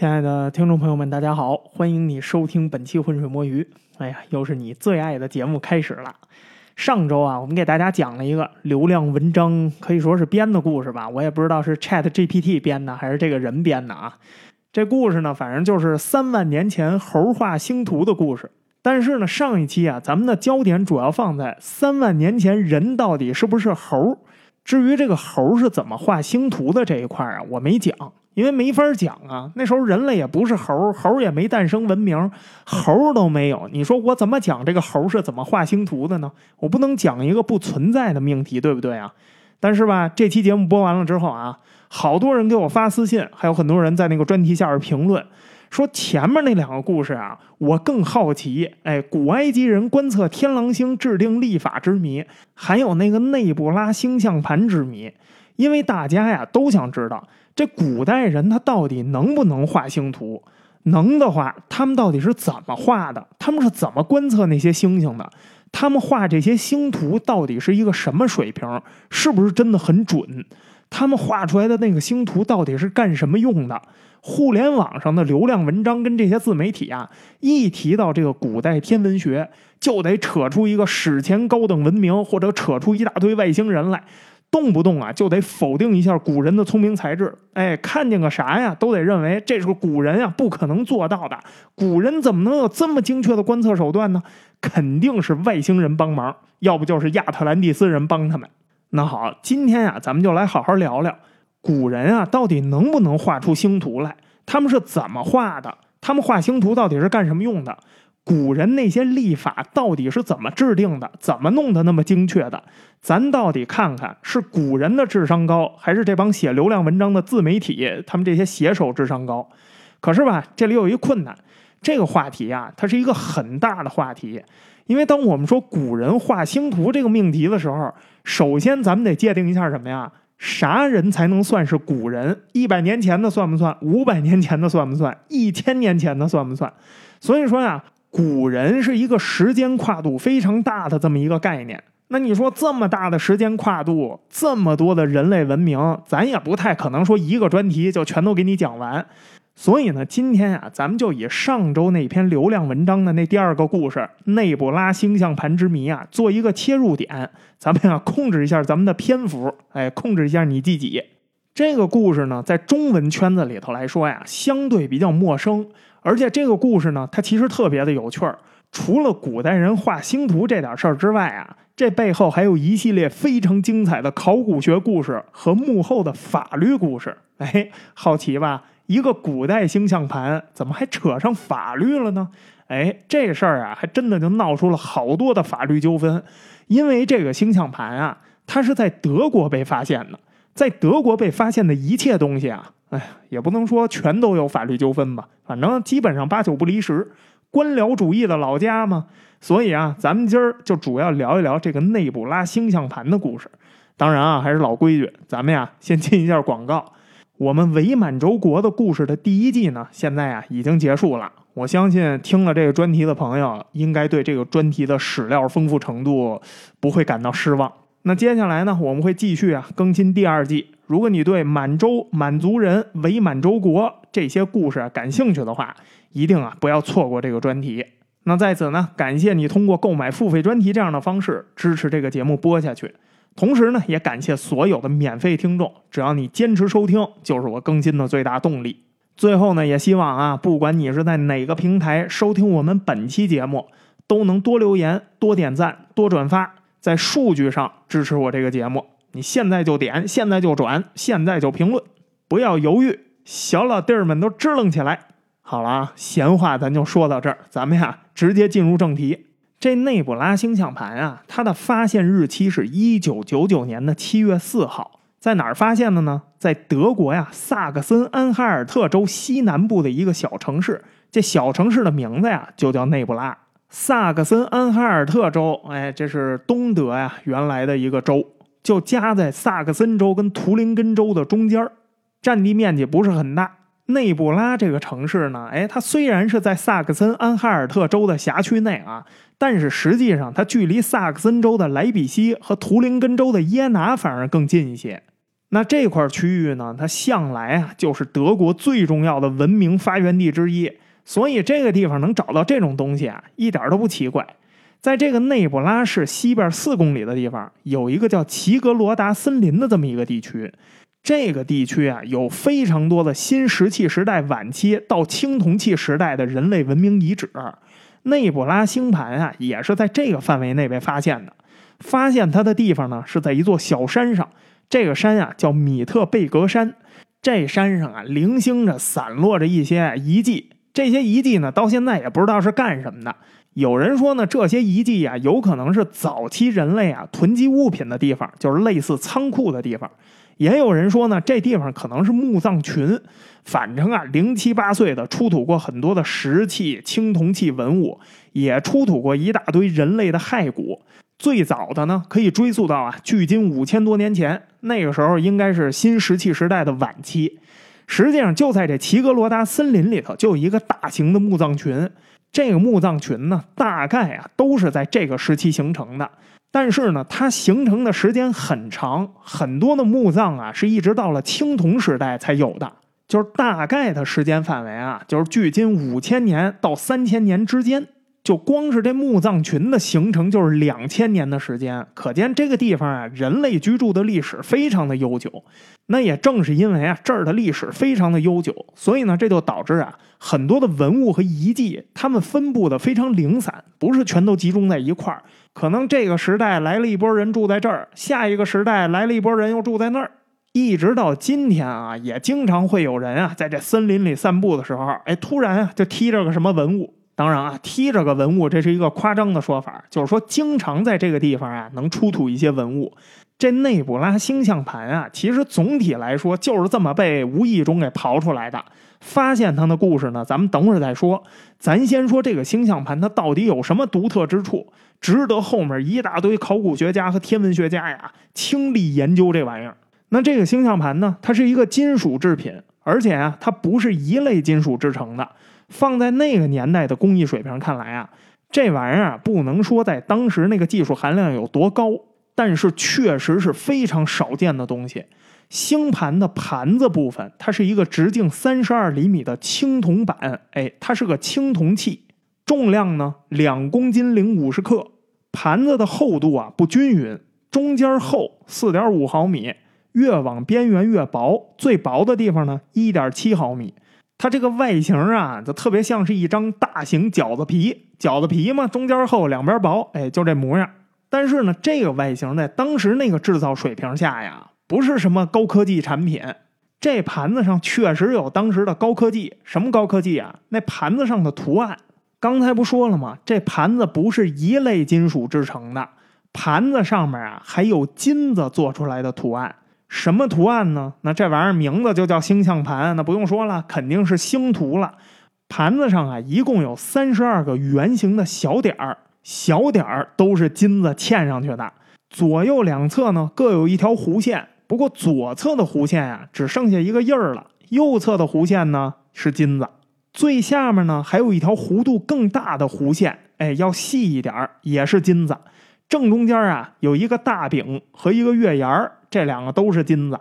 亲爱的听众朋友们，大家好，欢迎你收听本期《浑水摸鱼》。哎呀，又是你最爱的节目开始了。上周啊，我们给大家讲了一个流量文章，可以说是编的故事吧。我也不知道是 Chat GPT 编的还是这个人编的啊。这故事呢，反正就是三万年前猴画星图的故事。但是呢，上一期啊，咱们的焦点主要放在三万年前人到底是不是猴。至于这个猴是怎么画星图的这一块啊，我没讲。因为没法讲啊，那时候人类也不是猴，猴也没诞生文明，猴都没有。你说我怎么讲这个猴是怎么画星图的呢？我不能讲一个不存在的命题，对不对啊？但是吧，这期节目播完了之后啊，好多人给我发私信，还有很多人在那个专题下边评论，说前面那两个故事啊，我更好奇。哎，古埃及人观测天狼星制定历法之谜，还有那个内布拉星象盘之谜，因为大家呀都想知道。这古代人他到底能不能画星图？能的话，他们到底是怎么画的？他们是怎么观测那些星星的？他们画这些星图到底是一个什么水平？是不是真的很准？他们画出来的那个星图到底是干什么用的？互联网上的流量文章跟这些自媒体啊，一提到这个古代天文学，就得扯出一个史前高等文明，或者扯出一大堆外星人来。动不动啊就得否定一下古人的聪明才智，哎，看见个啥呀都得认为这是个古人啊不可能做到的。古人怎么能有这么精确的观测手段呢？肯定是外星人帮忙，要不就是亚特兰蒂斯人帮他们。那好，今天啊咱们就来好好聊聊古人啊到底能不能画出星图来？他们是怎么画的？他们画星图到底是干什么用的？古人那些历法到底是怎么制定的？怎么弄得那么精确的？咱到底看看是古人的智商高，还是这帮写流量文章的自媒体他们这些写手智商高？可是吧，这里有一困难，这个话题啊，它是一个很大的话题。因为当我们说古人画星图这个命题的时候，首先咱们得界定一下什么呀？啥人才能算是古人？一百年前的算不算？五百年前的算不算？一千年前的算不算？所以说呀。古人是一个时间跨度非常大的这么一个概念。那你说这么大的时间跨度，这么多的人类文明，咱也不太可能说一个专题就全都给你讲完。所以呢，今天啊，咱们就以上周那篇流量文章的那第二个故事——内布拉星象盘之谜啊，做一个切入点。咱们啊，控制一下咱们的篇幅，哎，控制一下你自己。这个故事呢，在中文圈子里头来说呀，相对比较陌生。而且这个故事呢，它其实特别的有趣儿。除了古代人画星图这点事儿之外啊，这背后还有一系列非常精彩的考古学故事和幕后的法律故事。哎，好奇吧？一个古代星象盘怎么还扯上法律了呢？哎，这事儿啊，还真的就闹出了好多的法律纠纷。因为这个星象盘啊，它是在德国被发现的，在德国被发现的一切东西啊。哎呀，也不能说全都有法律纠纷吧，反正基本上八九不离十，官僚主义的老家嘛。所以啊，咱们今儿就主要聊一聊这个内布拉星象盘的故事。当然啊，还是老规矩，咱们呀先进一下广告。我们伪满洲国的故事的第一季呢，现在啊已经结束了。我相信听了这个专题的朋友，应该对这个专题的史料丰富程度不会感到失望。那接下来呢，我们会继续啊更新第二季。如果你对满洲、满族人、伪满洲国这些故事感兴趣的话，一定啊不要错过这个专题。那在此呢，感谢你通过购买付费专题这样的方式支持这个节目播下去。同时呢，也感谢所有的免费听众，只要你坚持收听，就是我更新的最大动力。最后呢，也希望啊，不管你是在哪个平台收听我们本期节目，都能多留言、多点赞、多转发。在数据上支持我这个节目，你现在就点，现在就转，现在就评论，不要犹豫，小老弟儿们都支棱起来。好了啊，闲话咱就说到这儿，咱们呀直接进入正题。这内布拉星象盘啊，它的发现日期是一九九九年的七月四号，在哪儿发现的呢？在德国呀萨克森安哈尔特州西南部的一个小城市，这小城市的名字呀就叫内布拉。萨克森安哈尔特州，哎，这是东德呀，原来的一个州，就夹在萨克森州跟图林根州的中间占地面积不是很大。内布拉这个城市呢，哎，它虽然是在萨克森安哈尔特州的辖区内啊，但是实际上它距离萨克森州的莱比锡和图林根州的耶拿反而更近一些。那这块区域呢，它向来啊就是德国最重要的文明发源地之一，所以这个地方能找到这种东西啊，一点都不奇怪。在这个内布拉市西边四公里的地方，有一个叫齐格罗达森林的这么一个地区。这个地区啊，有非常多的新石器时代晚期到青铜器时代的人类文明遗址。内布拉星盘啊，也是在这个范围内被发现的。发现它的地方呢，是在一座小山上。这个山啊，叫米特贝格山。这山上啊，零星着散落着一些遗迹。这些遗迹呢，到现在也不知道是干什么的。有人说呢，这些遗迹啊，有可能是早期人类啊囤积物品的地方，就是类似仓库的地方。也有人说呢，这地方可能是墓葬群。反正啊，零七八碎的出土过很多的石器、青铜器文物，也出土过一大堆人类的骸骨。最早的呢，可以追溯到啊，距今五千多年前，那个时候应该是新石器时代的晚期。实际上，就在这齐格罗达森林里头，就有一个大型的墓葬群。这个墓葬群呢，大概啊都是在这个时期形成的。但是呢，它形成的时间很长，很多的墓葬啊是一直到了青铜时代才有的。就是大概的时间范围啊，就是距今五千年到三千年之间。就光是这墓葬群的形成，就是两千年的时间，可见这个地方啊，人类居住的历史非常的悠久。那也正是因为啊，这儿的历史非常的悠久，所以呢，这就导致啊，很多的文物和遗迹，它们分布的非常零散，不是全都集中在一块儿。可能这个时代来了一波人住在这儿，下一个时代来了一波人又住在那儿，一直到今天啊，也经常会有人啊，在这森林里散步的时候，哎，突然啊，就踢着个什么文物。当然啊，踢着个文物，这是一个夸张的说法，就是说经常在这个地方啊能出土一些文物。这内布拉星象盘啊，其实总体来说就是这么被无意中给刨出来的。发现它的故事呢，咱们等会儿再说。咱先说这个星象盘，它到底有什么独特之处，值得后面一大堆考古学家和天文学家呀倾力研究这玩意儿。那这个星象盘呢，它是一个金属制品，而且啊，它不是一类金属制成的。放在那个年代的工艺水平看来啊，这玩意儿不能说在当时那个技术含量有多高，但是确实是非常少见的东西。星盘的盘子部分，它是一个直径三十二厘米的青铜板，哎，它是个青铜器，重量呢两公斤零五十克。盘子的厚度啊不均匀，中间厚四点五毫米，越往边缘越薄，最薄的地方呢一点七毫米。它这个外形啊，就特别像是一张大型饺子皮，饺子皮嘛，中间厚，两边薄，哎，就这模样。但是呢，这个外形在当时那个制造水平下呀，不是什么高科技产品。这盘子上确实有当时的高科技，什么高科技啊？那盘子上的图案，刚才不说了吗？这盘子不是一类金属制成的，盘子上面啊还有金子做出来的图案。什么图案呢？那这玩意儿名字就叫星象盘，那不用说了，肯定是星图了。盘子上啊，一共有三十二个圆形的小点儿，小点儿都是金子嵌上去的。左右两侧呢各有一条弧线，不过左侧的弧线啊只剩下一个印儿了，右侧的弧线呢是金子。最下面呢还有一条弧度更大的弧线，哎，要细一点儿，也是金子。正中间啊有一个大饼和一个月牙儿。这两个都是金子，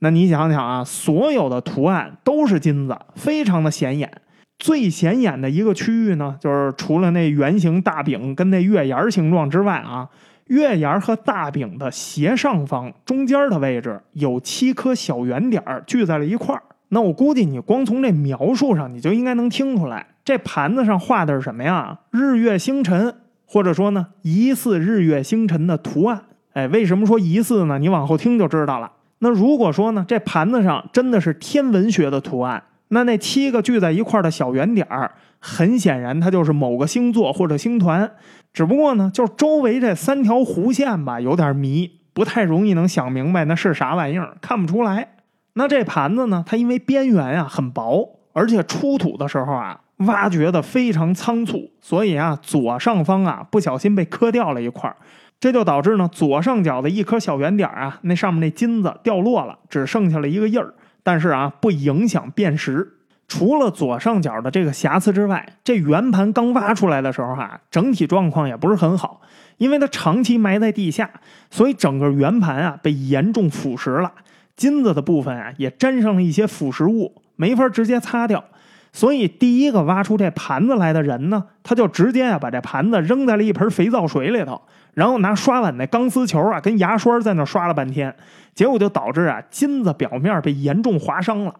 那你想想啊，所有的图案都是金子，非常的显眼。最显眼的一个区域呢，就是除了那圆形大饼跟那月牙形状之外啊，月牙和大饼的斜上方中间的位置有七颗小圆点聚在了一块儿。那我估计你光从这描述上，你就应该能听出来，这盘子上画的是什么呀？日月星辰，或者说呢，疑似日月星辰的图案。哎，为什么说疑似呢？你往后听就知道了。那如果说呢，这盘子上真的是天文学的图案，那那七个聚在一块的小圆点儿，很显然它就是某个星座或者星团。只不过呢，就是周围这三条弧线吧，有点迷，不太容易能想明白那是啥玩意儿，看不出来。那这盘子呢，它因为边缘啊很薄，而且出土的时候啊挖掘的非常仓促，所以啊左上方啊不小心被磕掉了一块。这就导致呢，左上角的一颗小圆点啊，那上面那金子掉落了，只剩下了一个印儿。但是啊，不影响辨识。除了左上角的这个瑕疵之外，这圆盘刚挖出来的时候哈，整体状况也不是很好，因为它长期埋在地下，所以整个圆盘啊被严重腐蚀了。金子的部分啊也沾上了一些腐蚀物，没法直接擦掉。所以第一个挖出这盘子来的人呢，他就直接啊把这盘子扔在了一盆肥皂水里头，然后拿刷碗那钢丝球啊跟牙刷在那刷了半天，结果就导致啊金子表面被严重划伤了。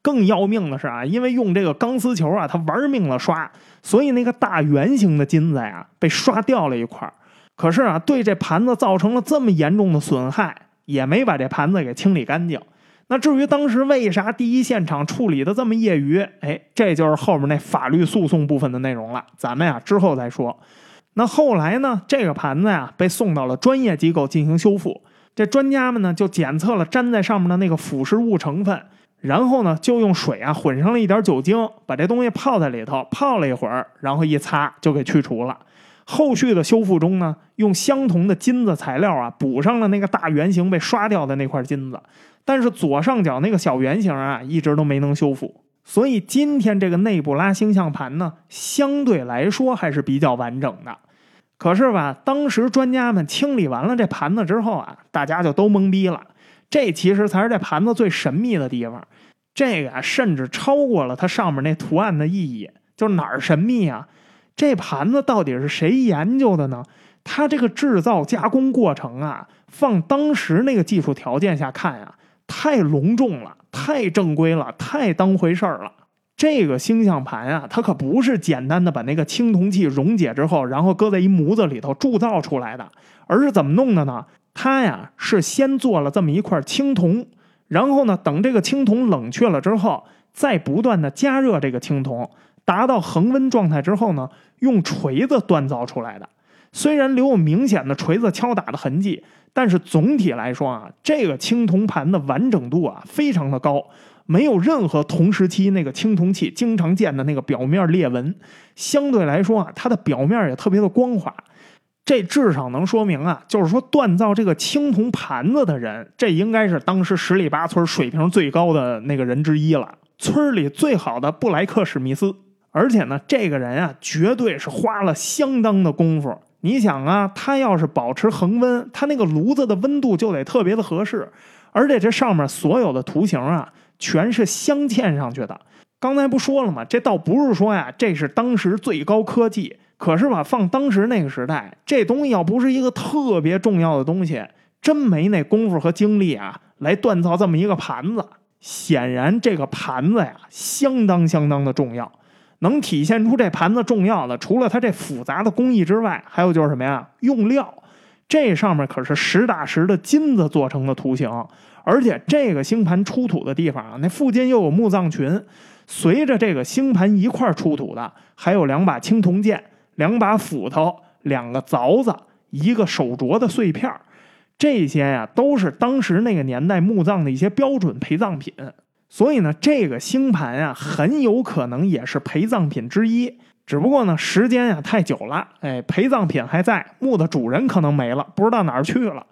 更要命的是啊，因为用这个钢丝球啊，他玩命了刷，所以那个大圆形的金子呀被刷掉了一块可是啊，对这盘子造成了这么严重的损害，也没把这盘子给清理干净。那至于当时为啥第一现场处理的这么业余，哎，这就是后面那法律诉讼部分的内容了。咱们呀之后再说。那后来呢，这个盘子呀被送到了专业机构进行修复，这专家们呢就检测了粘在上面的那个腐蚀物成分。然后呢，就用水啊混上了一点酒精，把这东西泡在里头，泡了一会儿，然后一擦就给去除了。后续的修复中呢，用相同的金子材料啊补上了那个大圆形被刷掉的那块金子，但是左上角那个小圆形啊一直都没能修复。所以今天这个内部拉星象盘呢，相对来说还是比较完整的。可是吧，当时专家们清理完了这盘子之后啊，大家就都懵逼了。这其实才是这盘子最神秘的地方，这个啊，甚至超过了它上面那图案的意义。就是哪儿神秘啊？这盘子到底是谁研究的呢？它这个制造加工过程啊，放当时那个技术条件下看呀，太隆重了，太正规了，太当回事儿了。这个星象盘啊，它可不是简单的把那个青铜器溶解之后，然后搁在一模子里头铸造出来的，而是怎么弄的呢？它呀是先做了这么一块青铜，然后呢，等这个青铜冷却了之后，再不断的加热这个青铜，达到恒温状态之后呢，用锤子锻造出来的。虽然留有明显的锤子敲打的痕迹，但是总体来说啊，这个青铜盘的完整度啊非常的高，没有任何同时期那个青铜器经常见的那个表面裂纹。相对来说啊，它的表面也特别的光滑。这至少能说明啊，就是说锻造这个青铜盘子的人，这应该是当时十里八村水平最高的那个人之一了。村里最好的布莱克史密斯，而且呢，这个人啊，绝对是花了相当的功夫。你想啊，它要是保持恒温，它那个炉子的温度就得特别的合适，而且这上面所有的图形啊，全是镶嵌上去的。刚才不说了吗？这倒不是说呀，这是当时最高科技。可是吧，放当时那个时代，这东西要不是一个特别重要的东西，真没那功夫和精力啊，来锻造这么一个盘子。显然，这个盘子呀，相当相当的重要。能体现出这盘子重要的，除了它这复杂的工艺之外，还有就是什么呀？用料。这上面可是实打实的金子做成的图形，而且这个星盘出土的地方啊，那附近又有墓葬群，随着这个星盘一块出土的，还有两把青铜剑。两把斧头，两个凿子，一个手镯的碎片这些呀都是当时那个年代墓葬的一些标准陪葬品。所以呢，这个星盘呀，很有可能也是陪葬品之一。只不过呢，时间呀太久了，哎，陪葬品还在，墓的主人可能没了，不知道哪儿去了。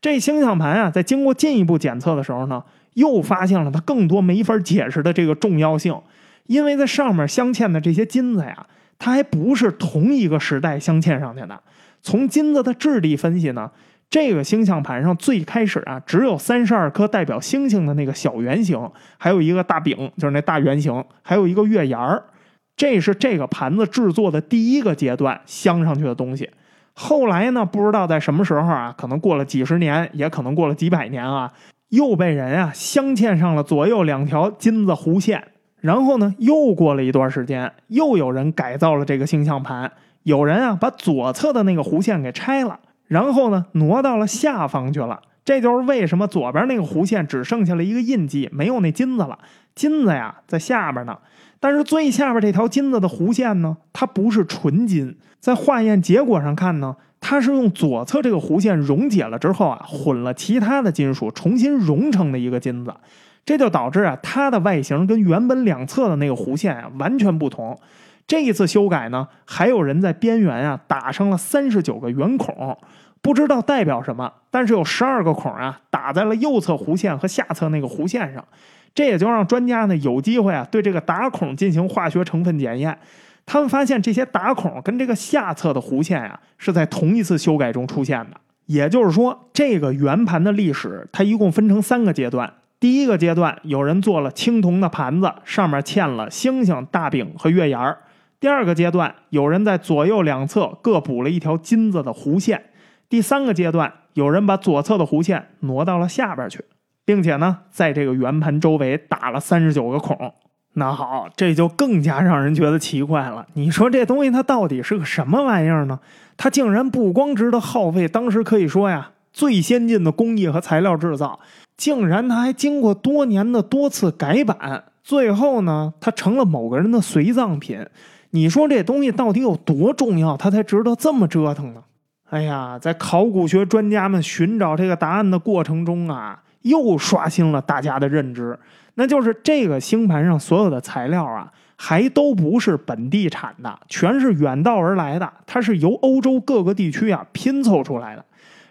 这星象盘啊，在经过进一步检测的时候呢，又发现了它更多没法解释的这个重要性，因为在上面镶嵌的这些金子呀。它还不是同一个时代镶嵌上去的。从金子的质地分析呢，这个星象盘上最开始啊，只有三十二颗代表星星的那个小圆形，还有一个大饼，就是那大圆形，还有一个月牙儿。这是这个盘子制作的第一个阶段镶上去的东西。后来呢，不知道在什么时候啊，可能过了几十年，也可能过了几百年啊，又被人啊镶嵌上了左右两条金子弧线。然后呢，又过了一段时间，又有人改造了这个星象盘。有人啊，把左侧的那个弧线给拆了，然后呢，挪到了下方去了。这就是为什么左边那个弧线只剩下了一个印记，没有那金子了。金子呀，在下边呢。但是最下边这条金子的弧线呢，它不是纯金。在化验结果上看呢，它是用左侧这个弧线溶解了之后啊，混了其他的金属，重新熔成的一个金子。这就导致啊，它的外形跟原本两侧的那个弧线啊完全不同。这一次修改呢，还有人在边缘啊打上了三十九个圆孔，不知道代表什么，但是有十二个孔啊打在了右侧弧线和下侧那个弧线上，这也就让专家呢有机会啊对这个打孔进行化学成分检验。他们发现这些打孔跟这个下侧的弧线呀是在同一次修改中出现的。也就是说，这个圆盘的历史它一共分成三个阶段。第一个阶段，有人做了青铜的盘子，上面嵌了星星、大饼和月牙儿。第二个阶段，有人在左右两侧各补了一条金子的弧线。第三个阶段，有人把左侧的弧线挪到了下边去，并且呢，在这个圆盘周围打了三十九个孔。那好，这就更加让人觉得奇怪了。你说这东西它到底是个什么玩意儿呢？它竟然不光值得耗费当时可以说呀最先进的工艺和材料制造，竟然它还经过多年的多次改版，最后呢，它成了某个人的随葬品。你说这东西到底有多重要，它才值得这么折腾呢？哎呀，在考古学专家们寻找这个答案的过程中啊，又刷新了大家的认知，那就是这个星盘上所有的材料啊，还都不是本地产的，全是远道而来的，它是由欧洲各个地区啊拼凑出来的。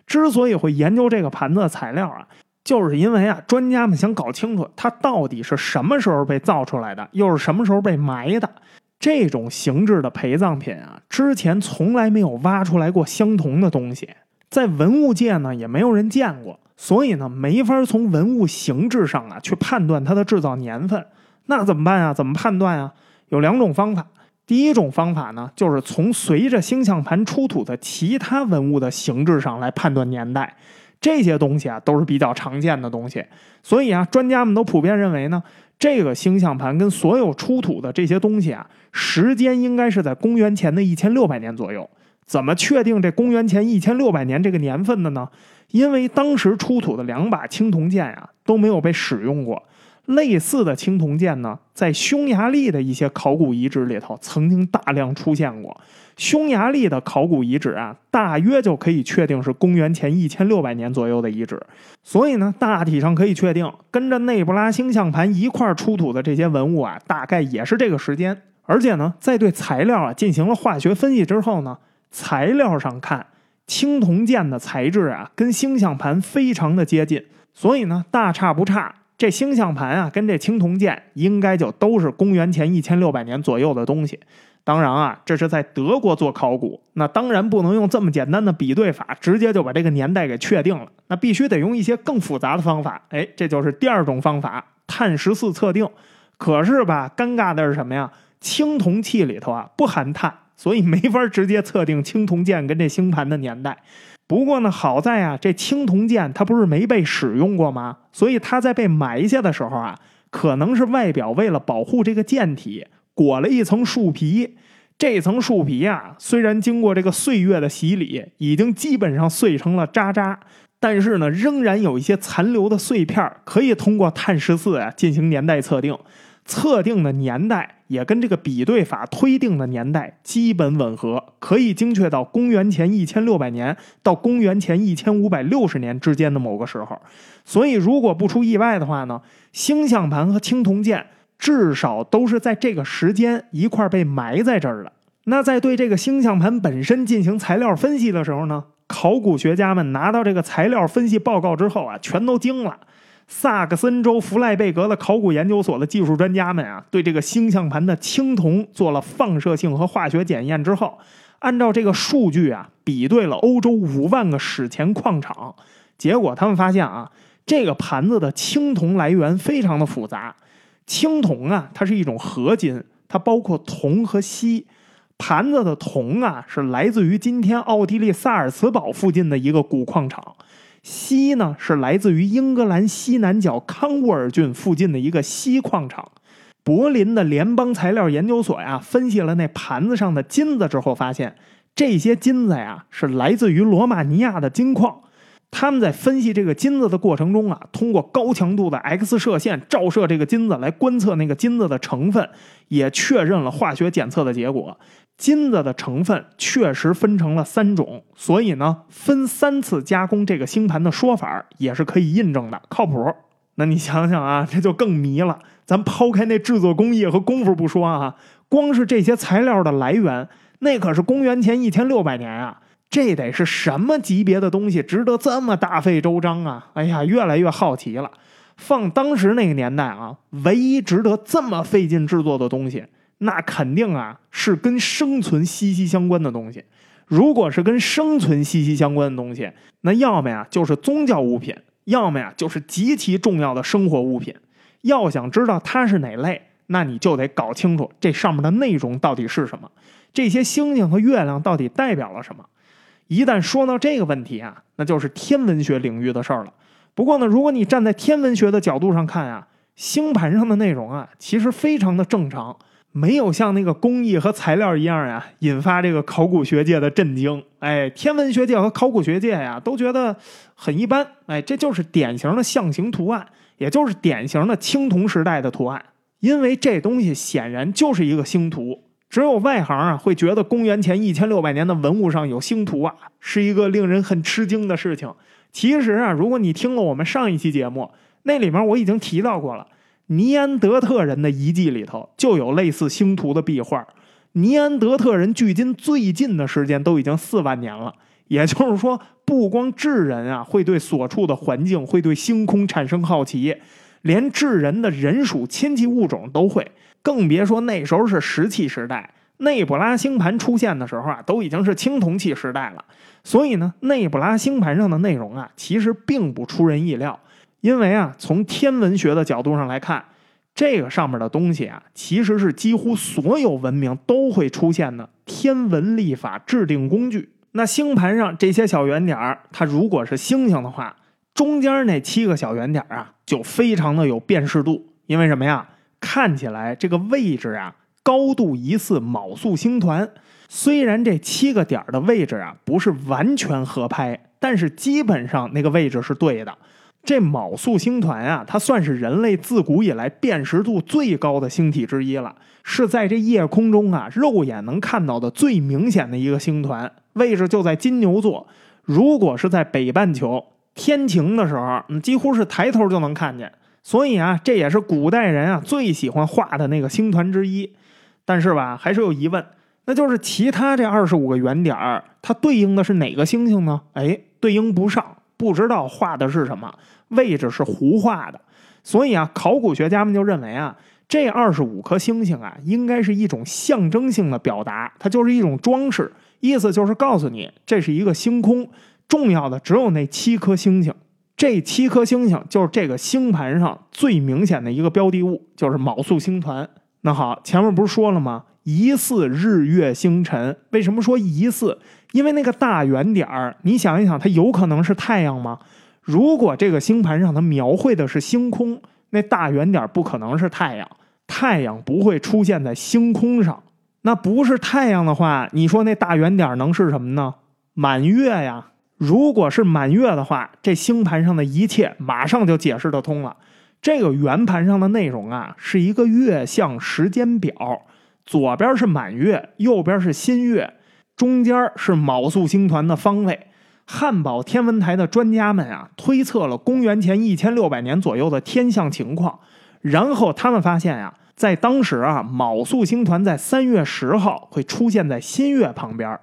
之所以会研究这个盘子的材料啊，就是因为啊，专家们想搞清楚它到底是什么时候被造出来的，又是什么时候被埋的。这种形制的陪葬品啊，之前从来没有挖出来过相同的东西，在文物界呢也没有人见过，所以呢没法从文物形制上啊去判断它的制造年份。那怎么办啊？怎么判断啊？有两种方法。第一种方法呢，就是从随着星象盘出土的其他文物的形制上来判断年代。这些东西啊都是比较常见的东西，所以啊专家们都普遍认为呢。这个星象盘跟所有出土的这些东西啊，时间应该是在公元前的一千六百年左右。怎么确定这公元前一千六百年这个年份的呢？因为当时出土的两把青铜剑呀都没有被使用过。类似的青铜剑呢，在匈牙利的一些考古遗址里头曾经大量出现过。匈牙利的考古遗址啊，大约就可以确定是公元前一千六百年左右的遗址。所以呢，大体上可以确定，跟着内布拉星象盘一块出土的这些文物啊，大概也是这个时间。而且呢，在对材料啊进行了化学分析之后呢，材料上看青铜剑的材质啊，跟星象盘非常的接近。所以呢，大差不差。这星象盘啊，跟这青铜剑应该就都是公元前一千六百年左右的东西。当然啊，这是在德国做考古，那当然不能用这么简单的比对法直接就把这个年代给确定了，那必须得用一些更复杂的方法。哎，这就是第二种方法——碳十四测定。可是吧，尴尬的是什么呀？青铜器里头啊不含碳，所以没法直接测定青铜剑跟这星盘的年代。不过呢，好在啊，这青铜剑它不是没被使用过吗？所以它在被埋下的时候啊，可能是外表为了保护这个剑体，裹了一层树皮。这层树皮啊，虽然经过这个岁月的洗礼，已经基本上碎成了渣渣，但是呢，仍然有一些残留的碎片，可以通过碳十四啊进行年代测定。测定的年代也跟这个比对法推定的年代基本吻合，可以精确到公元前一千六百年到公元前一千五百六十年之间的某个时候。所以，如果不出意外的话呢，星象盘和青铜剑至少都是在这个时间一块被埋在这儿了。那在对这个星象盘本身进行材料分析的时候呢，考古学家们拿到这个材料分析报告之后啊，全都惊了。萨克森州弗赖贝格的考古研究所的技术专家们啊，对这个星象盘的青铜做了放射性和化学检验之后，按照这个数据啊，比对了欧洲五万个史前矿场，结果他们发现啊，这个盘子的青铜来源非常的复杂。青铜啊，它是一种合金，它包括铜和锡。盘子的铜啊，是来自于今天奥地利萨尔茨堡附近的一个古矿场。锡呢是来自于英格兰西南角康沃尔郡附近的一个锡矿场。柏林的联邦材料研究所呀，分析了那盘子上的金子之后，发现这些金子呀是来自于罗马尼亚的金矿。他们在分析这个金子的过程中啊，通过高强度的 X 射线照射这个金子来观测那个金子的成分，也确认了化学检测的结果。金子的成分确实分成了三种，所以呢，分三次加工这个星盘的说法也是可以印证的，靠谱。那你想想啊，这就更迷了。咱抛开那制作工艺和功夫不说啊，光是这些材料的来源，那可是公元前一千六百年啊，这得是什么级别的东西，值得这么大费周章啊？哎呀，越来越好奇了。放当时那个年代啊，唯一值得这么费劲制作的东西。那肯定啊，是跟生存息息相关的东西。如果是跟生存息息相关的东西，那要么呀就是宗教物品，要么呀就是极其重要的生活物品。要想知道它是哪类，那你就得搞清楚这上面的内容到底是什么，这些星星和月亮到底代表了什么。一旦说到这个问题啊，那就是天文学领域的事儿了。不过呢，如果你站在天文学的角度上看啊，星盘上的内容啊，其实非常的正常，没有像那个工艺和材料一样呀，引发这个考古学界的震惊。哎，天文学界和考古学界呀，都觉得很一般。哎，这就是典型的象形图案，也就是典型的青铜时代的图案，因为这东西显然就是一个星图。只有外行啊，会觉得公元前一千六百年的文物上有星图啊，是一个令人很吃惊的事情。其实啊，如果你听了我们上一期节目，那里面我已经提到过了，尼安德特人的遗迹里头就有类似星图的壁画。尼安德特人距今最近的时间都已经四万年了，也就是说，不光智人啊会对所处的环境、会对星空产生好奇，连智人的人属亲戚物种都会。更别说那时候是石器时代，内布拉星盘出现的时候啊，都已经是青铜器时代了。所以呢，内布拉星盘上的内容啊，其实并不出人意料。因为啊，从天文学的角度上来看，这个上面的东西啊，其实是几乎所有文明都会出现的天文历法制定工具。那星盘上这些小圆点，它如果是星星的话，中间那七个小圆点啊，就非常的有辨识度。因为什么呀？看起来这个位置啊，高度疑似卯宿星团。虽然这七个点的位置啊不是完全合拍，但是基本上那个位置是对的。这卯宿星团啊，它算是人类自古以来辨识度最高的星体之一了，是在这夜空中啊肉眼能看到的最明显的一个星团。位置就在金牛座。如果是在北半球天晴的时候，你几乎是抬头就能看见。所以啊，这也是古代人啊最喜欢画的那个星团之一。但是吧，还是有疑问，那就是其他这二十五个圆点儿，它对应的是哪个星星呢？哎，对应不上，不知道画的是什么，位置是胡画的。所以啊，考古学家们就认为啊，这二十五颗星星啊，应该是一种象征性的表达，它就是一种装饰，意思就是告诉你这是一个星空，重要的只有那七颗星星。这七颗星星就是这个星盘上最明显的一个标的物，就是卯宿星团。那好，前面不是说了吗？疑似日月星辰。为什么说疑似？因为那个大圆点儿，你想一想，它有可能是太阳吗？如果这个星盘上它描绘的是星空，那大圆点不可能是太阳，太阳不会出现在星空上。那不是太阳的话，你说那大圆点能是什么呢？满月呀。如果是满月的话，这星盘上的一切马上就解释得通了。这个圆盘上的内容啊，是一个月相时间表，左边是满月，右边是新月，中间是卯宿星团的方位。汉堡天文台的专家们啊，推测了公元前一千六百年左右的天象情况，然后他们发现呀，在当时啊，卯宿星团在三月十号会出现在新月旁边。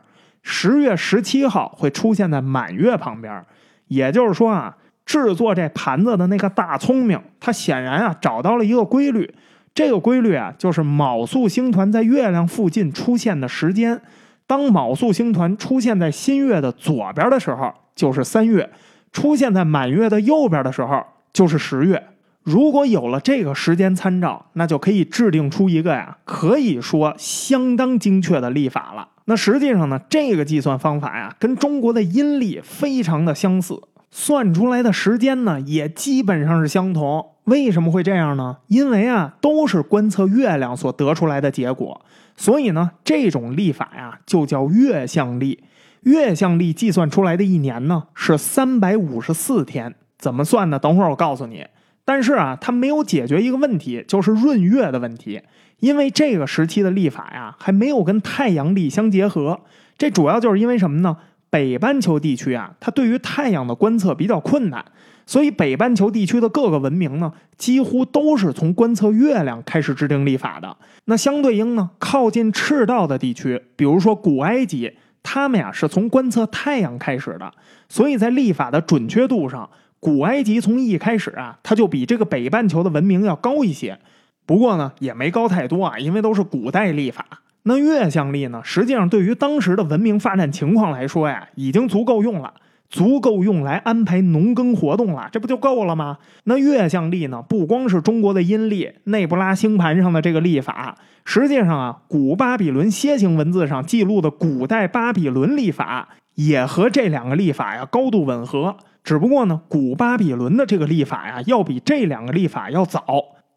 十月十七号会出现在满月旁边，也就是说啊，制作这盘子的那个大聪明，他显然啊找到了一个规律。这个规律啊，就是卯宿星团在月亮附近出现的时间。当卯宿星团出现在新月的左边的时候，就是三月；出现在满月的右边的时候，就是十月。如果有了这个时间参照，那就可以制定出一个呀，可以说相当精确的历法了。那实际上呢，这个计算方法呀，跟中国的阴历非常的相似，算出来的时间呢，也基本上是相同。为什么会这样呢？因为啊，都是观测月亮所得出来的结果，所以呢，这种历法呀，就叫月相历。月相历计算出来的一年呢，是三百五十四天。怎么算呢？等会儿我告诉你。但是啊，它没有解决一个问题，就是闰月的问题。因为这个时期的历法呀，还没有跟太阳历相结合。这主要就是因为什么呢？北半球地区啊，它对于太阳的观测比较困难，所以北半球地区的各个文明呢，几乎都是从观测月亮开始制定历法的。那相对应呢，靠近赤道的地区，比如说古埃及，他们呀是从观测太阳开始的，所以在历法的准确度上。古埃及从一开始啊，它就比这个北半球的文明要高一些，不过呢，也没高太多啊，因为都是古代历法。那月相历呢，实际上对于当时的文明发展情况来说呀，已经足够用了。足够用来安排农耕活动了，这不就够了吗？那月相历呢？不光是中国的阴历，内布拉星盘上的这个历法，实际上啊，古巴比伦楔形文字上记录的古代巴比伦历法，也和这两个历法呀高度吻合。只不过呢，古巴比伦的这个历法呀，要比这两个历法要早。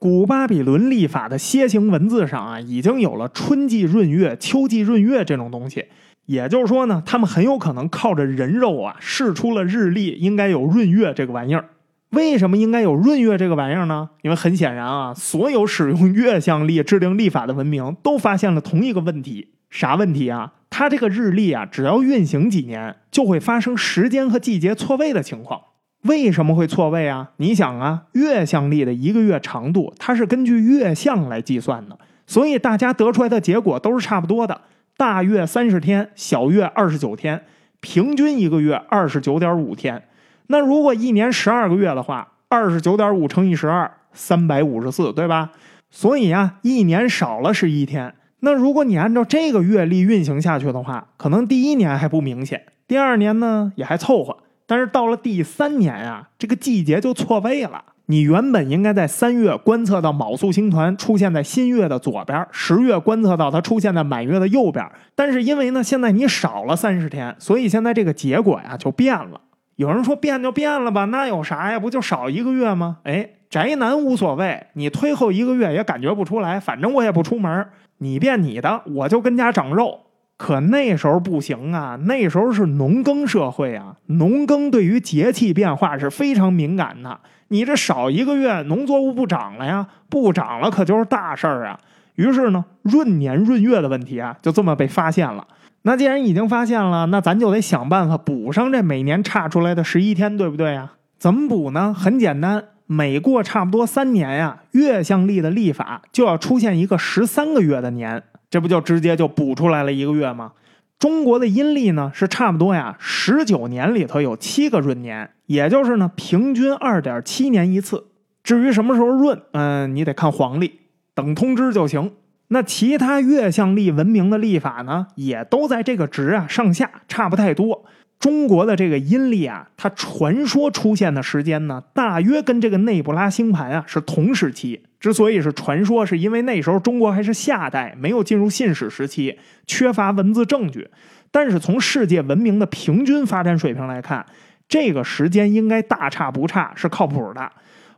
古巴比伦历法的楔形文字上啊，已经有了春季闰月、秋季闰月这种东西。也就是说呢，他们很有可能靠着人肉啊，试出了日历应该有闰月这个玩意儿。为什么应该有闰月这个玩意儿呢？因为很显然啊，所有使用月相历制定历法的文明都发现了同一个问题。啥问题啊？它这个日历啊，只要运行几年，就会发生时间和季节错位的情况。为什么会错位啊？你想啊，月相历的一个月长度，它是根据月相来计算的，所以大家得出来的结果都是差不多的。大月三十天，小月二十九天，平均一个月二十九点五天。那如果一年十二个月的话，二十九点五乘以十二，三百五十四，对吧？所以啊，一年少了十一天。那如果你按照这个月历运行下去的话，可能第一年还不明显，第二年呢也还凑合，但是到了第三年啊，这个季节就错位了。你原本应该在三月观测到卯宿星团出现在新月的左边，十月观测到它出现在满月的右边，但是因为呢，现在你少了三十天，所以现在这个结果呀就变了。有人说变就变了吧，那有啥呀？不就少一个月吗？哎，宅男无所谓，你推后一个月也感觉不出来，反正我也不出门，你变你的，我就跟家长肉。可那时候不行啊，那时候是农耕社会啊，农耕对于节气变化是非常敏感的。你这少一个月，农作物不长了呀，不长了可就是大事儿啊。于是呢，闰年闰月的问题啊，就这么被发现了。那既然已经发现了，那咱就得想办法补上这每年差出来的十一天，对不对呀？怎么补呢？很简单，每过差不多三年呀，月相历的历法就要出现一个十三个月的年，这不就直接就补出来了一个月吗？中国的阴历呢是差不多呀，十九年里头有七个闰年，也就是呢平均二点七年一次。至于什么时候闰，嗯，你得看黄历，等通知就行。那其他月相历文明的历法呢，也都在这个值啊上下差不太多。中国的这个阴历啊，它传说出现的时间呢，大约跟这个内布拉星盘啊是同时期。之所以是传说，是因为那时候中国还是夏代，没有进入信史时期，缺乏文字证据。但是从世界文明的平均发展水平来看，这个时间应该大差不差，是靠谱的。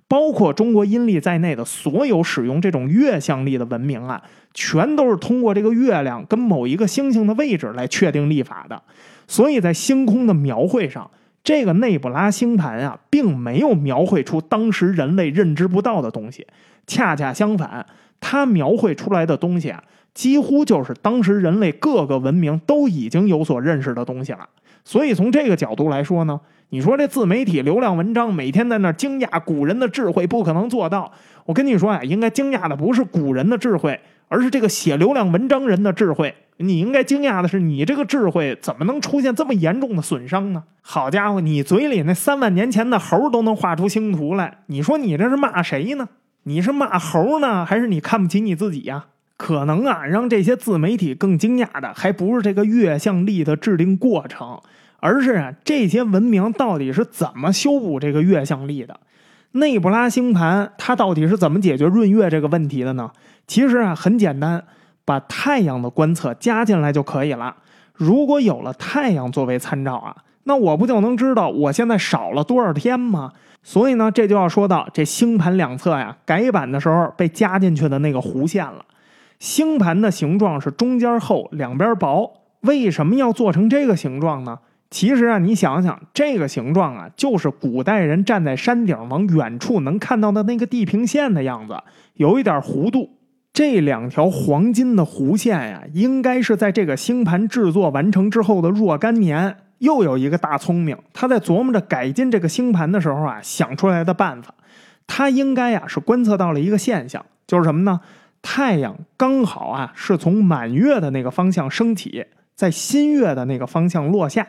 包括中国阴历在内的所有使用这种月相历的文明啊，全都是通过这个月亮跟某一个星星的位置来确定历法的。所以在星空的描绘上，这个内布拉星盘啊，并没有描绘出当时人类认知不到的东西。恰恰相反，它描绘出来的东西啊，几乎就是当时人类各个文明都已经有所认识的东西了。所以从这个角度来说呢，你说这自媒体流量文章每天在那惊讶古人的智慧，不可能做到。我跟你说呀，应该惊讶的不是古人的智慧，而是这个写流量文章人的智慧。你应该惊讶的是，你这个智慧怎么能出现这么严重的损伤呢？好家伙，你嘴里那三万年前的猴都能画出星图来，你说你这是骂谁呢？你是骂猴呢，还是你看不起你自己呀？可能啊，让这些自媒体更惊讶的，还不是这个月相历的制定过程，而是啊，这些文明到底是怎么修补这个月相历的？内布拉星盘它到底是怎么解决闰月这个问题的呢？其实啊，很简单，把太阳的观测加进来就可以了。如果有了太阳作为参照啊，那我不就能知道我现在少了多少天吗？所以呢，这就要说到这星盘两侧呀，改版的时候被加进去的那个弧线了。星盘的形状是中间厚，两边薄。为什么要做成这个形状呢？其实啊，你想想，这个形状啊，就是古代人站在山顶往远处能看到的那个地平线的样子，有一点弧度。这两条黄金的弧线呀，应该是在这个星盘制作完成之后的若干年。又有一个大聪明，他在琢磨着改进这个星盘的时候啊，想出来的办法。他应该呀是观测到了一个现象，就是什么呢？太阳刚好啊是从满月的那个方向升起，在新月的那个方向落下。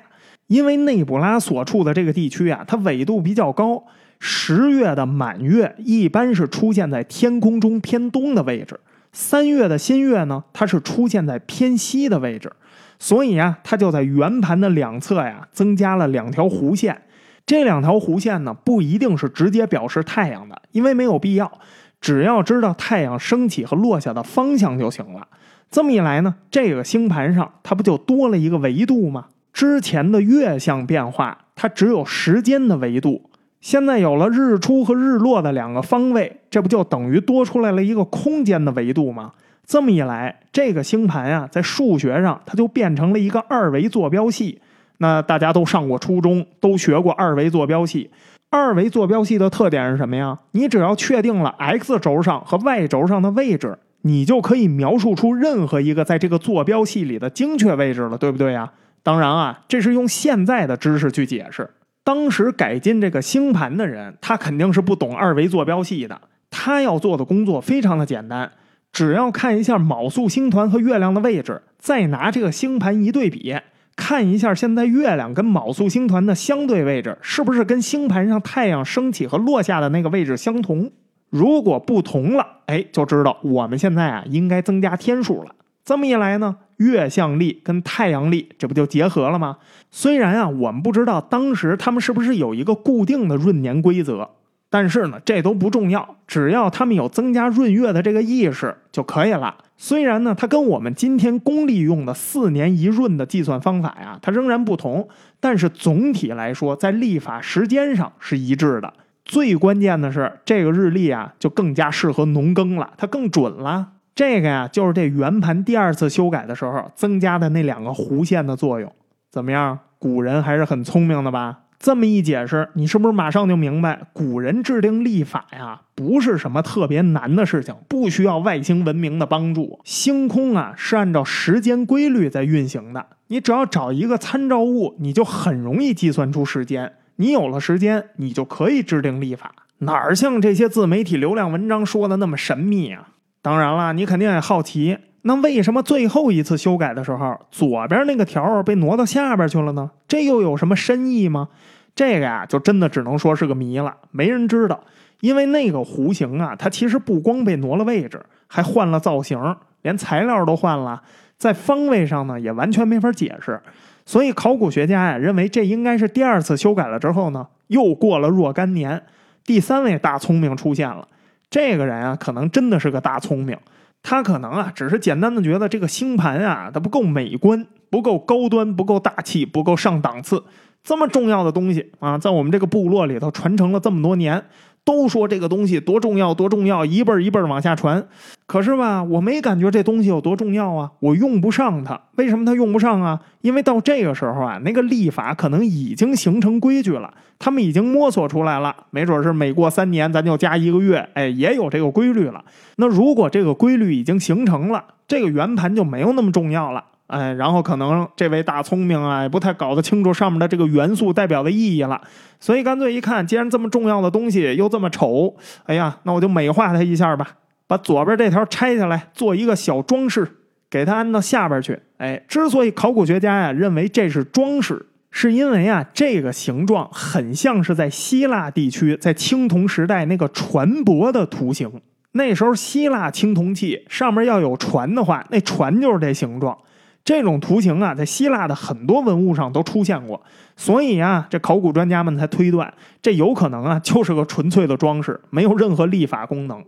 因为内布拉所处的这个地区啊，它纬度比较高，十月的满月一般是出现在天空中偏东的位置，三月的新月呢，它是出现在偏西的位置，所以啊，它就在圆盘的两侧呀，增加了两条弧线。这两条弧线呢，不一定是直接表示太阳的，因为没有必要，只要知道太阳升起和落下的方向就行了。这么一来呢，这个星盘上它不就多了一个维度吗？之前的月相变化，它只有时间的维度。现在有了日出和日落的两个方位，这不就等于多出来了一个空间的维度吗？这么一来，这个星盘啊，在数学上它就变成了一个二维坐标系。那大家都上过初中，都学过二维坐标系。二维坐标系的特点是什么呀？你只要确定了 x 轴上和 y 轴上的位置，你就可以描述出任何一个在这个坐标系里的精确位置了，对不对呀？当然啊，这是用现在的知识去解释。当时改进这个星盘的人，他肯定是不懂二维坐标系的。他要做的工作非常的简单，只要看一下卯宿星团和月亮的位置，再拿这个星盘一对比，看一下现在月亮跟卯宿星团的相对位置是不是跟星盘上太阳升起和落下的那个位置相同。如果不同了，哎，就知道我们现在啊应该增加天数了。这么一来呢？月相历跟太阳历，这不就结合了吗？虽然啊，我们不知道当时他们是不是有一个固定的闰年规则，但是呢，这都不重要，只要他们有增加闰月的这个意识就可以了。虽然呢，它跟我们今天公历用的四年一闰的计算方法呀，它仍然不同，但是总体来说，在历法时间上是一致的。最关键的是，这个日历啊，就更加适合农耕了，它更准了。这个呀，就是这圆盘第二次修改的时候增加的那两个弧线的作用。怎么样？古人还是很聪明的吧？这么一解释，你是不是马上就明白，古人制定历法呀，不是什么特别难的事情，不需要外星文明的帮助。星空啊，是按照时间规律在运行的。你只要找一个参照物，你就很容易计算出时间。你有了时间，你就可以制定历法。哪儿像这些自媒体流量文章说的那么神秘啊？当然了，你肯定也好奇，那为什么最后一次修改的时候，左边那个条被挪到下边去了呢？这又有什么深意吗？这个呀，就真的只能说是个谜了，没人知道。因为那个弧形啊，它其实不光被挪了位置，还换了造型，连材料都换了，在方位上呢，也完全没法解释。所以考古学家呀，认为这应该是第二次修改了之后呢，又过了若干年，第三位大聪明出现了。这个人啊，可能真的是个大聪明，他可能啊，只是简单的觉得这个星盘啊，它不够美观，不够高端，不够大气，不够上档次。这么重要的东西啊，在我们这个部落里头传承了这么多年。都说这个东西多重要，多重要，一辈儿一辈儿往下传。可是吧，我没感觉这东西有多重要啊，我用不上它。为什么它用不上啊？因为到这个时候啊，那个历法可能已经形成规矩了，他们已经摸索出来了。没准是每过三年，咱就加一个月，哎，也有这个规律了。那如果这个规律已经形成了，这个圆盘就没有那么重要了。哎，然后可能这位大聪明啊，也不太搞得清楚上面的这个元素代表的意义了，所以干脆一看，既然这么重要的东西又这么丑，哎呀，那我就美化它一下吧，把左边这条拆下来做一个小装饰，给它安到下边去。哎，之所以考古学家呀认为这是装饰，是因为啊这个形状很像是在希腊地区在青铜时代那个船舶的图形。那时候希腊青铜器上面要有船的话，那船就是这形状。这种图形啊，在希腊的很多文物上都出现过，所以啊，这考古专家们才推断，这有可能啊，就是个纯粹的装饰，没有任何历法功能。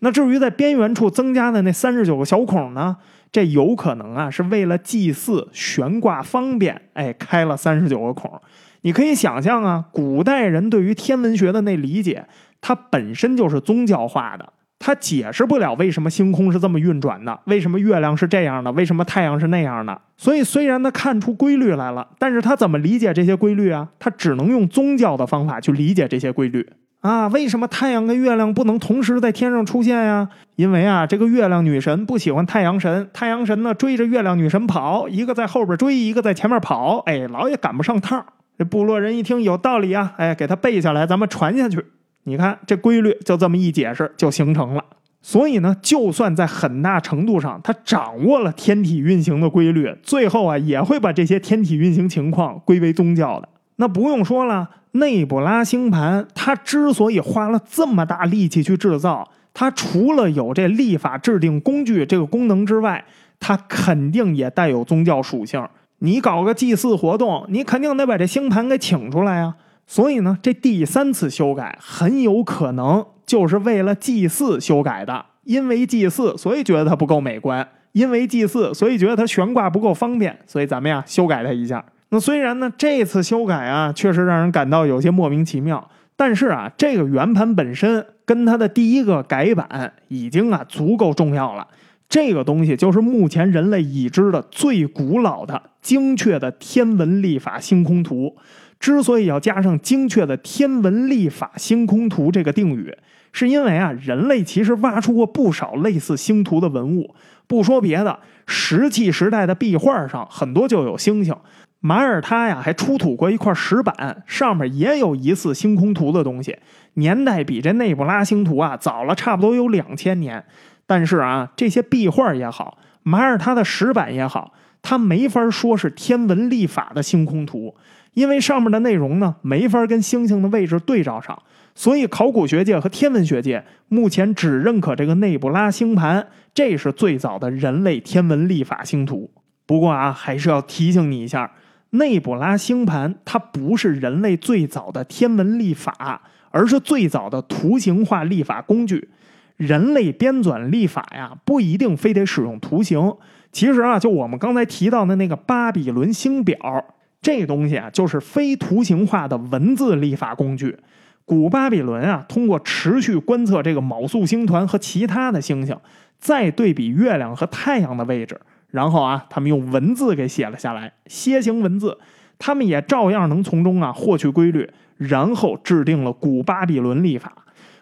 那至于在边缘处增加的那三十九个小孔呢，这有可能啊，是为了祭祀悬挂方便，哎，开了三十九个孔。你可以想象啊，古代人对于天文学的那理解，它本身就是宗教化的。他解释不了为什么星空是这么运转的，为什么月亮是这样的，为什么太阳是那样的。所以虽然他看出规律来了，但是他怎么理解这些规律啊？他只能用宗教的方法去理解这些规律啊。为什么太阳跟月亮不能同时在天上出现呀？因为啊，这个月亮女神不喜欢太阳神，太阳神呢追着月亮女神跑，一个在后边追，一个在前面跑，哎，老也赶不上趟。这部落人一听有道理啊，哎，给他背下来，咱们传下去。你看这规律就这么一解释就形成了，所以呢，就算在很大程度上他掌握了天体运行的规律，最后啊也会把这些天体运行情况归为宗教的。那不用说了，内布拉星盘它之所以花了这么大力气去制造，它除了有这立法制定工具这个功能之外，它肯定也带有宗教属性。你搞个祭祀活动，你肯定得把这星盘给请出来啊。所以呢，这第三次修改很有可能就是为了祭祀修改的。因为祭祀，所以觉得它不够美观；因为祭祀，所以觉得它悬挂不够方便。所以咱们呀，修改它一下。那虽然呢，这次修改啊，确实让人感到有些莫名其妙。但是啊，这个圆盘本身跟它的第一个改版已经啊足够重要了。这个东西就是目前人类已知的最古老的、精确的天文历法星空图。之所以要加上精确的天文历法星空图这个定语，是因为啊，人类其实挖出过不少类似星图的文物。不说别的，石器时代的壁画上很多就有星星。马耳他呀，还出土过一块石板，上面也有疑似星空图的东西，年代比这内布拉星图啊早了差不多有两千年。但是啊，这些壁画也好，马耳他的石板也好，它没法说是天文历法的星空图，因为上面的内容呢没法跟星星的位置对照上。所以，考古学界和天文学界目前只认可这个内布拉星盘，这是最早的人类天文历法星图。不过啊，还是要提醒你一下。内布拉星盘，它不是人类最早的天文历法，而是最早的图形化历法工具。人类编纂历法呀，不一定非得使用图形。其实啊，就我们刚才提到的那个巴比伦星表，这东西啊，就是非图形化的文字立法工具。古巴比伦啊，通过持续观测这个昴宿星团和其他的星星，再对比月亮和太阳的位置。然后啊，他们用文字给写了下来，楔形文字，他们也照样能从中啊获取规律，然后制定了古巴比伦历法。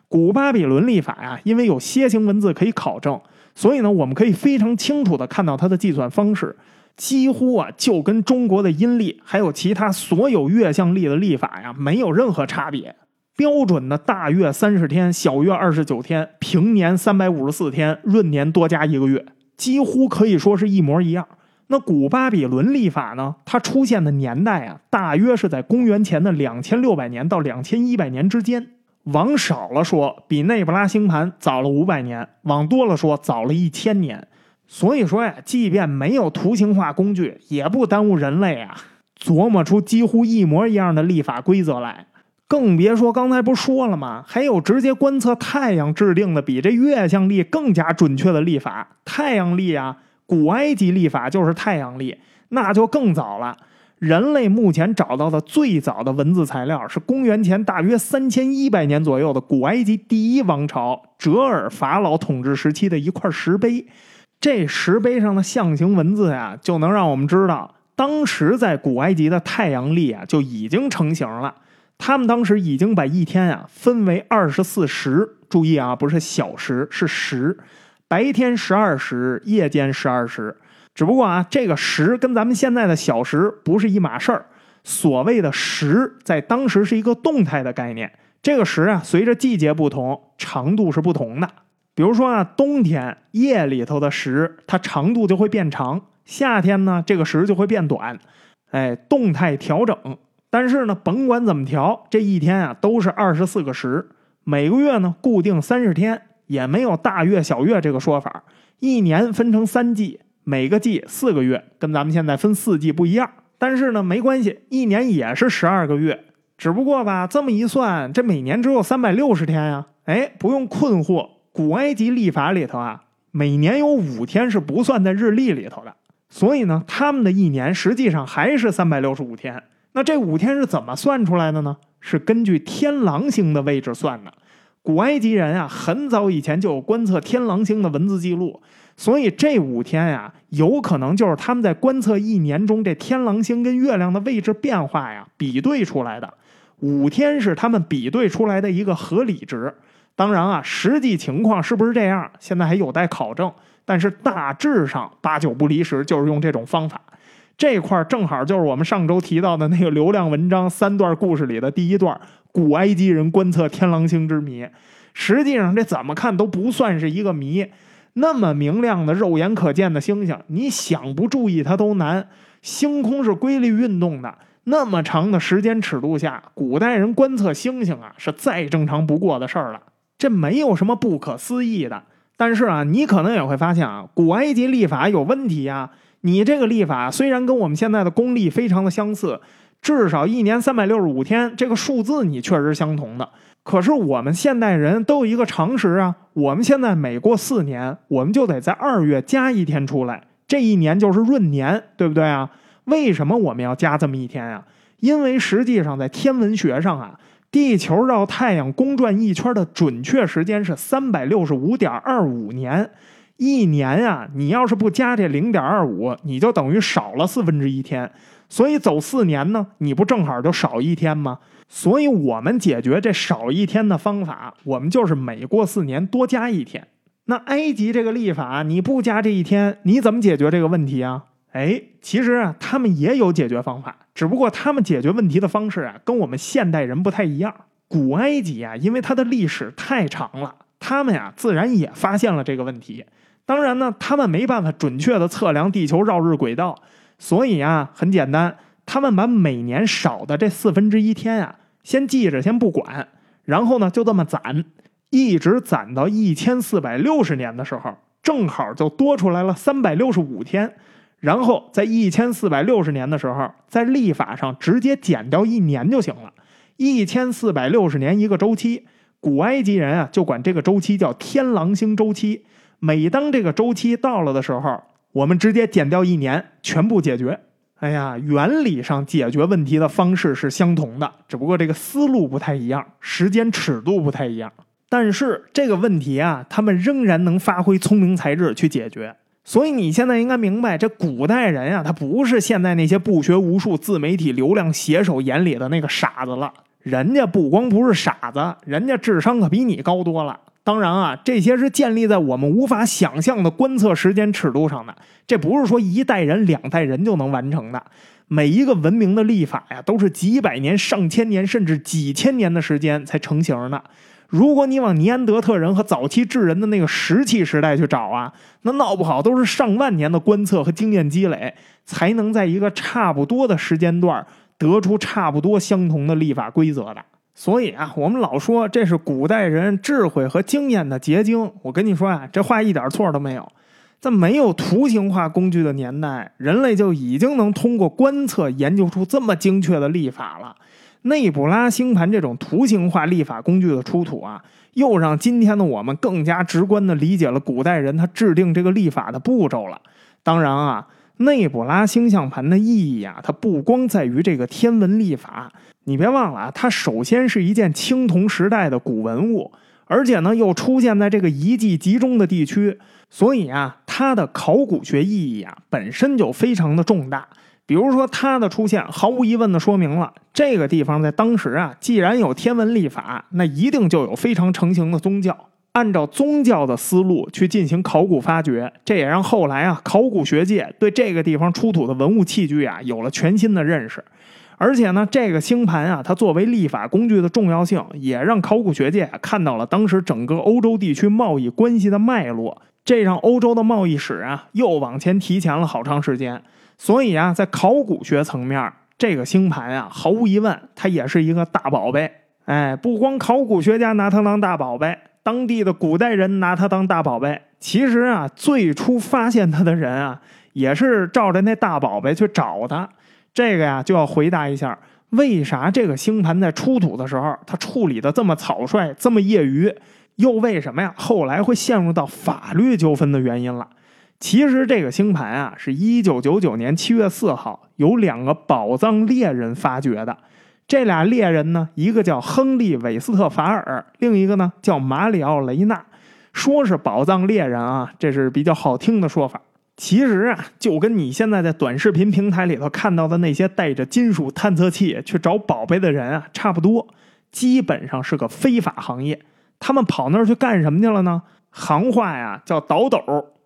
古巴比伦历法呀，因为有楔形文字可以考证，所以呢，我们可以非常清楚的看到它的计算方式，几乎啊就跟中国的阴历还有其他所有月相历的历法呀没有任何差别。标准的大月三十天，小月二十九天，平年三百五十四天，闰年多加一个月。几乎可以说是一模一样。那古巴比伦历法呢？它出现的年代啊，大约是在公元前的两千六百年到两千一百年之间。往少了说，比内布拉星盘早了五百年；往多了说，早了一千年。所以说呀，即便没有图形化工具，也不耽误人类啊琢磨出几乎一模一样的历法规则来。更别说刚才不说了吗？还有直接观测太阳制定的比这月相历更加准确的历法——太阳历啊！古埃及历法就是太阳历，那就更早了。人类目前找到的最早的文字材料是公元前大约三千一百年左右的古埃及第一王朝哲尔法老统治时期的一块石碑。这石碑上的象形文字呀，就能让我们知道，当时在古埃及的太阳历啊就已经成型了。他们当时已经把一天啊分为二十四时，注意啊，不是小时，是时。白天十二时，夜间十二时。只不过啊，这个时跟咱们现在的小时不是一码事儿。所谓的时，在当时是一个动态的概念。这个时啊，随着季节不同，长度是不同的。比如说啊，冬天夜里头的时，它长度就会变长；夏天呢，这个时就会变短。哎，动态调整。但是呢，甭管怎么调，这一天啊都是二十四个时。每个月呢固定三十天，也没有大月小月这个说法。一年分成三季，每个季四个月，跟咱们现在分四季不一样。但是呢，没关系，一年也是十二个月。只不过吧，这么一算，这每年只有三百六十天呀。哎，不用困惑，古埃及历法里头啊，每年有五天是不算在日历里头的。所以呢，他们的一年实际上还是三百六十五天。那这五天是怎么算出来的呢？是根据天狼星的位置算的。古埃及人啊，很早以前就有观测天狼星的文字记录，所以这五天呀，有可能就是他们在观测一年中这天狼星跟月亮的位置变化呀比对出来的。五天是他们比对出来的一个合理值。当然啊，实际情况是不是这样，现在还有待考证。但是大致上八九不离十，就是用这种方法。这块正好就是我们上周提到的那个流量文章三段故事里的第一段——古埃及人观测天狼星之谜。实际上，这怎么看都不算是一个谜。那么明亮的、肉眼可见的星星，你想不注意它都难。星空是规律运动的，那么长的时间尺度下，古代人观测星星啊，是再正常不过的事儿了。这没有什么不可思议的。但是啊，你可能也会发现啊，古埃及历法有问题啊。你这个历法虽然跟我们现在的公历非常的相似，至少一年三百六十五天，这个数字你确实相同的。可是我们现代人都有一个常识啊，我们现在每过四年，我们就得在二月加一天出来，这一年就是闰年，对不对啊？为什么我们要加这么一天啊？因为实际上在天文学上啊，地球绕太阳公转一圈的准确时间是三百六十五点二五年。一年啊，你要是不加这零点二五，你就等于少了四分之一天。所以走四年呢，你不正好就少一天吗？所以我们解决这少一天的方法，我们就是每过四年多加一天。那埃及这个历法，你不加这一天，你怎么解决这个问题啊？哎，其实啊，他们也有解决方法，只不过他们解决问题的方式啊，跟我们现代人不太一样。古埃及啊，因为它的历史太长了，他们呀，自然也发现了这个问题。当然呢，他们没办法准确的测量地球绕日轨道，所以啊，很简单，他们把每年少的这四分之一天啊，先记着，先不管，然后呢，就这么攒，一直攒到一千四百六十年的时候，正好就多出来了三百六十五天，然后在一千四百六十年的时候，在历法上直接减掉一年就行了，一千四百六十年一个周期，古埃及人啊，就管这个周期叫天狼星周期。每当这个周期到了的时候，我们直接减掉一年，全部解决。哎呀，原理上解决问题的方式是相同的，只不过这个思路不太一样，时间尺度不太一样。但是这个问题啊，他们仍然能发挥聪明才智去解决。所以你现在应该明白，这古代人啊，他不是现在那些不学无术、自媒体流量写手眼里的那个傻子了。人家不光不是傻子，人家智商可比你高多了。当然啊，这些是建立在我们无法想象的观测时间尺度上的。这不是说一代人、两代人就能完成的。每一个文明的立法呀，都是几百年、上千年，甚至几千年的时间才成型的。如果你往尼安德特人和早期智人的那个石器时代去找啊，那闹不好都是上万年的观测和经验积累，才能在一个差不多的时间段得出差不多相同的历法规则的。所以啊，我们老说这是古代人智慧和经验的结晶。我跟你说啊，这话一点错都没有。在没有图形化工具的年代，人类就已经能通过观测研究出这么精确的历法了。内布拉星盘这种图形化历法工具的出土啊，又让今天的我们更加直观地理解了古代人他制定这个历法的步骤了。当然啊。内布拉星象盘的意义啊，它不光在于这个天文历法，你别忘了啊，它首先是一件青铜时代的古文物，而且呢又出现在这个遗迹集中的地区，所以啊，它的考古学意义啊本身就非常的重大。比如说，它的出现毫无疑问的说明了这个地方在当时啊，既然有天文历法，那一定就有非常成型的宗教。按照宗教的思路去进行考古发掘，这也让后来啊考古学界对这个地方出土的文物器具啊有了全新的认识。而且呢，这个星盘啊，它作为历法工具的重要性，也让考古学界看到了当时整个欧洲地区贸易关系的脉络，这让欧洲的贸易史啊又往前提前了好长时间。所以啊，在考古学层面，这个星盘啊，毫无疑问，它也是一个大宝贝。哎，不光考古学家拿它当大宝贝。当地的古代人拿它当大宝贝，其实啊，最初发现它的人啊，也是照着那大宝贝去找的。这个呀，就要回答一下，为啥这个星盘在出土的时候，它处理的这么草率、这么业余，又为什么呀，后来会陷入到法律纠纷的原因了？其实这个星盘啊，是一九九九年七月四号，有两个宝藏猎人发掘的。这俩猎人呢，一个叫亨利·韦斯特法尔，另一个呢叫马里奥·雷纳。说是宝藏猎人啊，这是比较好听的说法。其实啊，就跟你现在在短视频平台里头看到的那些带着金属探测器去找宝贝的人啊差不多，基本上是个非法行业。他们跑那儿去干什么去了呢？行话呀叫倒斗，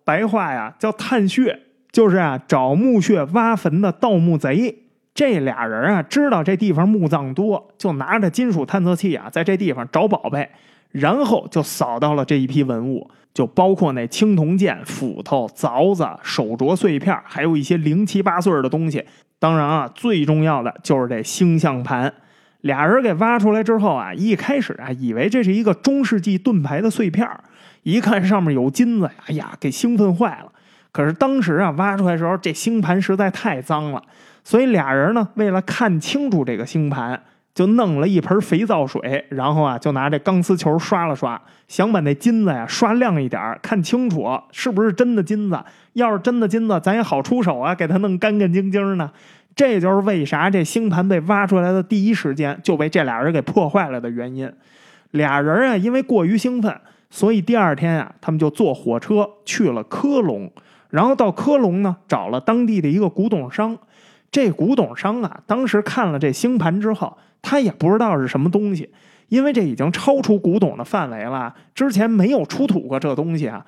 白话呀叫探穴，就是啊找墓穴挖坟的盗墓贼。这俩人啊，知道这地方墓葬多，就拿着金属探测器啊，在这地方找宝贝，然后就扫到了这一批文物，就包括那青铜剑、斧头、凿子、手镯碎片，还有一些零七八碎的东西。当然啊，最重要的就是这星象盘。俩人给挖出来之后啊，一开始啊，以为这是一个中世纪盾牌的碎片 一看上面有金子，哎呀，给兴奋坏了。可是当时啊，挖出来的时候，这星盘实在太脏了，所以俩人呢，为了看清楚这个星盘，就弄了一盆肥皂水，然后啊，就拿这钢丝球刷了刷，想把那金子呀刷亮一点，看清楚是不是真的金子。要是真的金子，咱也好出手啊，给它弄干干净净呢。这就是为啥这星盘被挖出来的第一时间就被这俩人给破坏了的原因。俩人啊，因为过于兴奋，所以第二天啊，他们就坐火车去了科隆。然后到科隆呢，找了当地的一个古董商。这古董商啊，当时看了这星盘之后，他也不知道是什么东西，因为这已经超出古董的范围了，之前没有出土过这东西啊。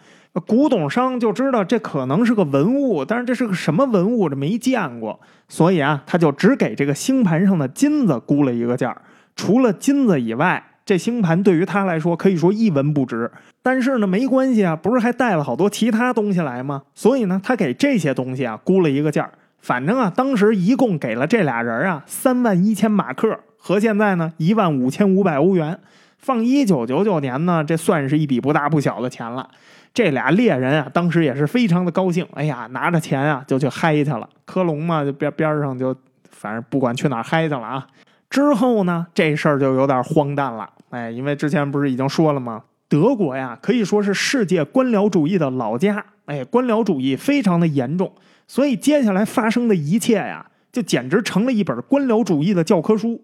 古董商就知道这可能是个文物，但是这是个什么文物，这没见过，所以啊，他就只给这个星盘上的金子估了一个价除了金子以外。这星盘对于他来说可以说一文不值，但是呢，没关系啊，不是还带了好多其他东西来吗？所以呢，他给这些东西啊估了一个价反正啊，当时一共给了这俩人啊三万一千马克，和现在呢一万五千五百欧元。放一九九九年呢，这算是一笔不大不小的钱了。这俩猎人啊，当时也是非常的高兴，哎呀，拿着钱啊就去嗨去了。科隆嘛，就边边上就反正不管去哪嗨去了啊。之后呢，这事儿就有点荒诞了。哎，因为之前不是已经说了吗？德国呀，可以说是世界官僚主义的老家。哎，官僚主义非常的严重，所以接下来发生的一切呀，就简直成了一本官僚主义的教科书。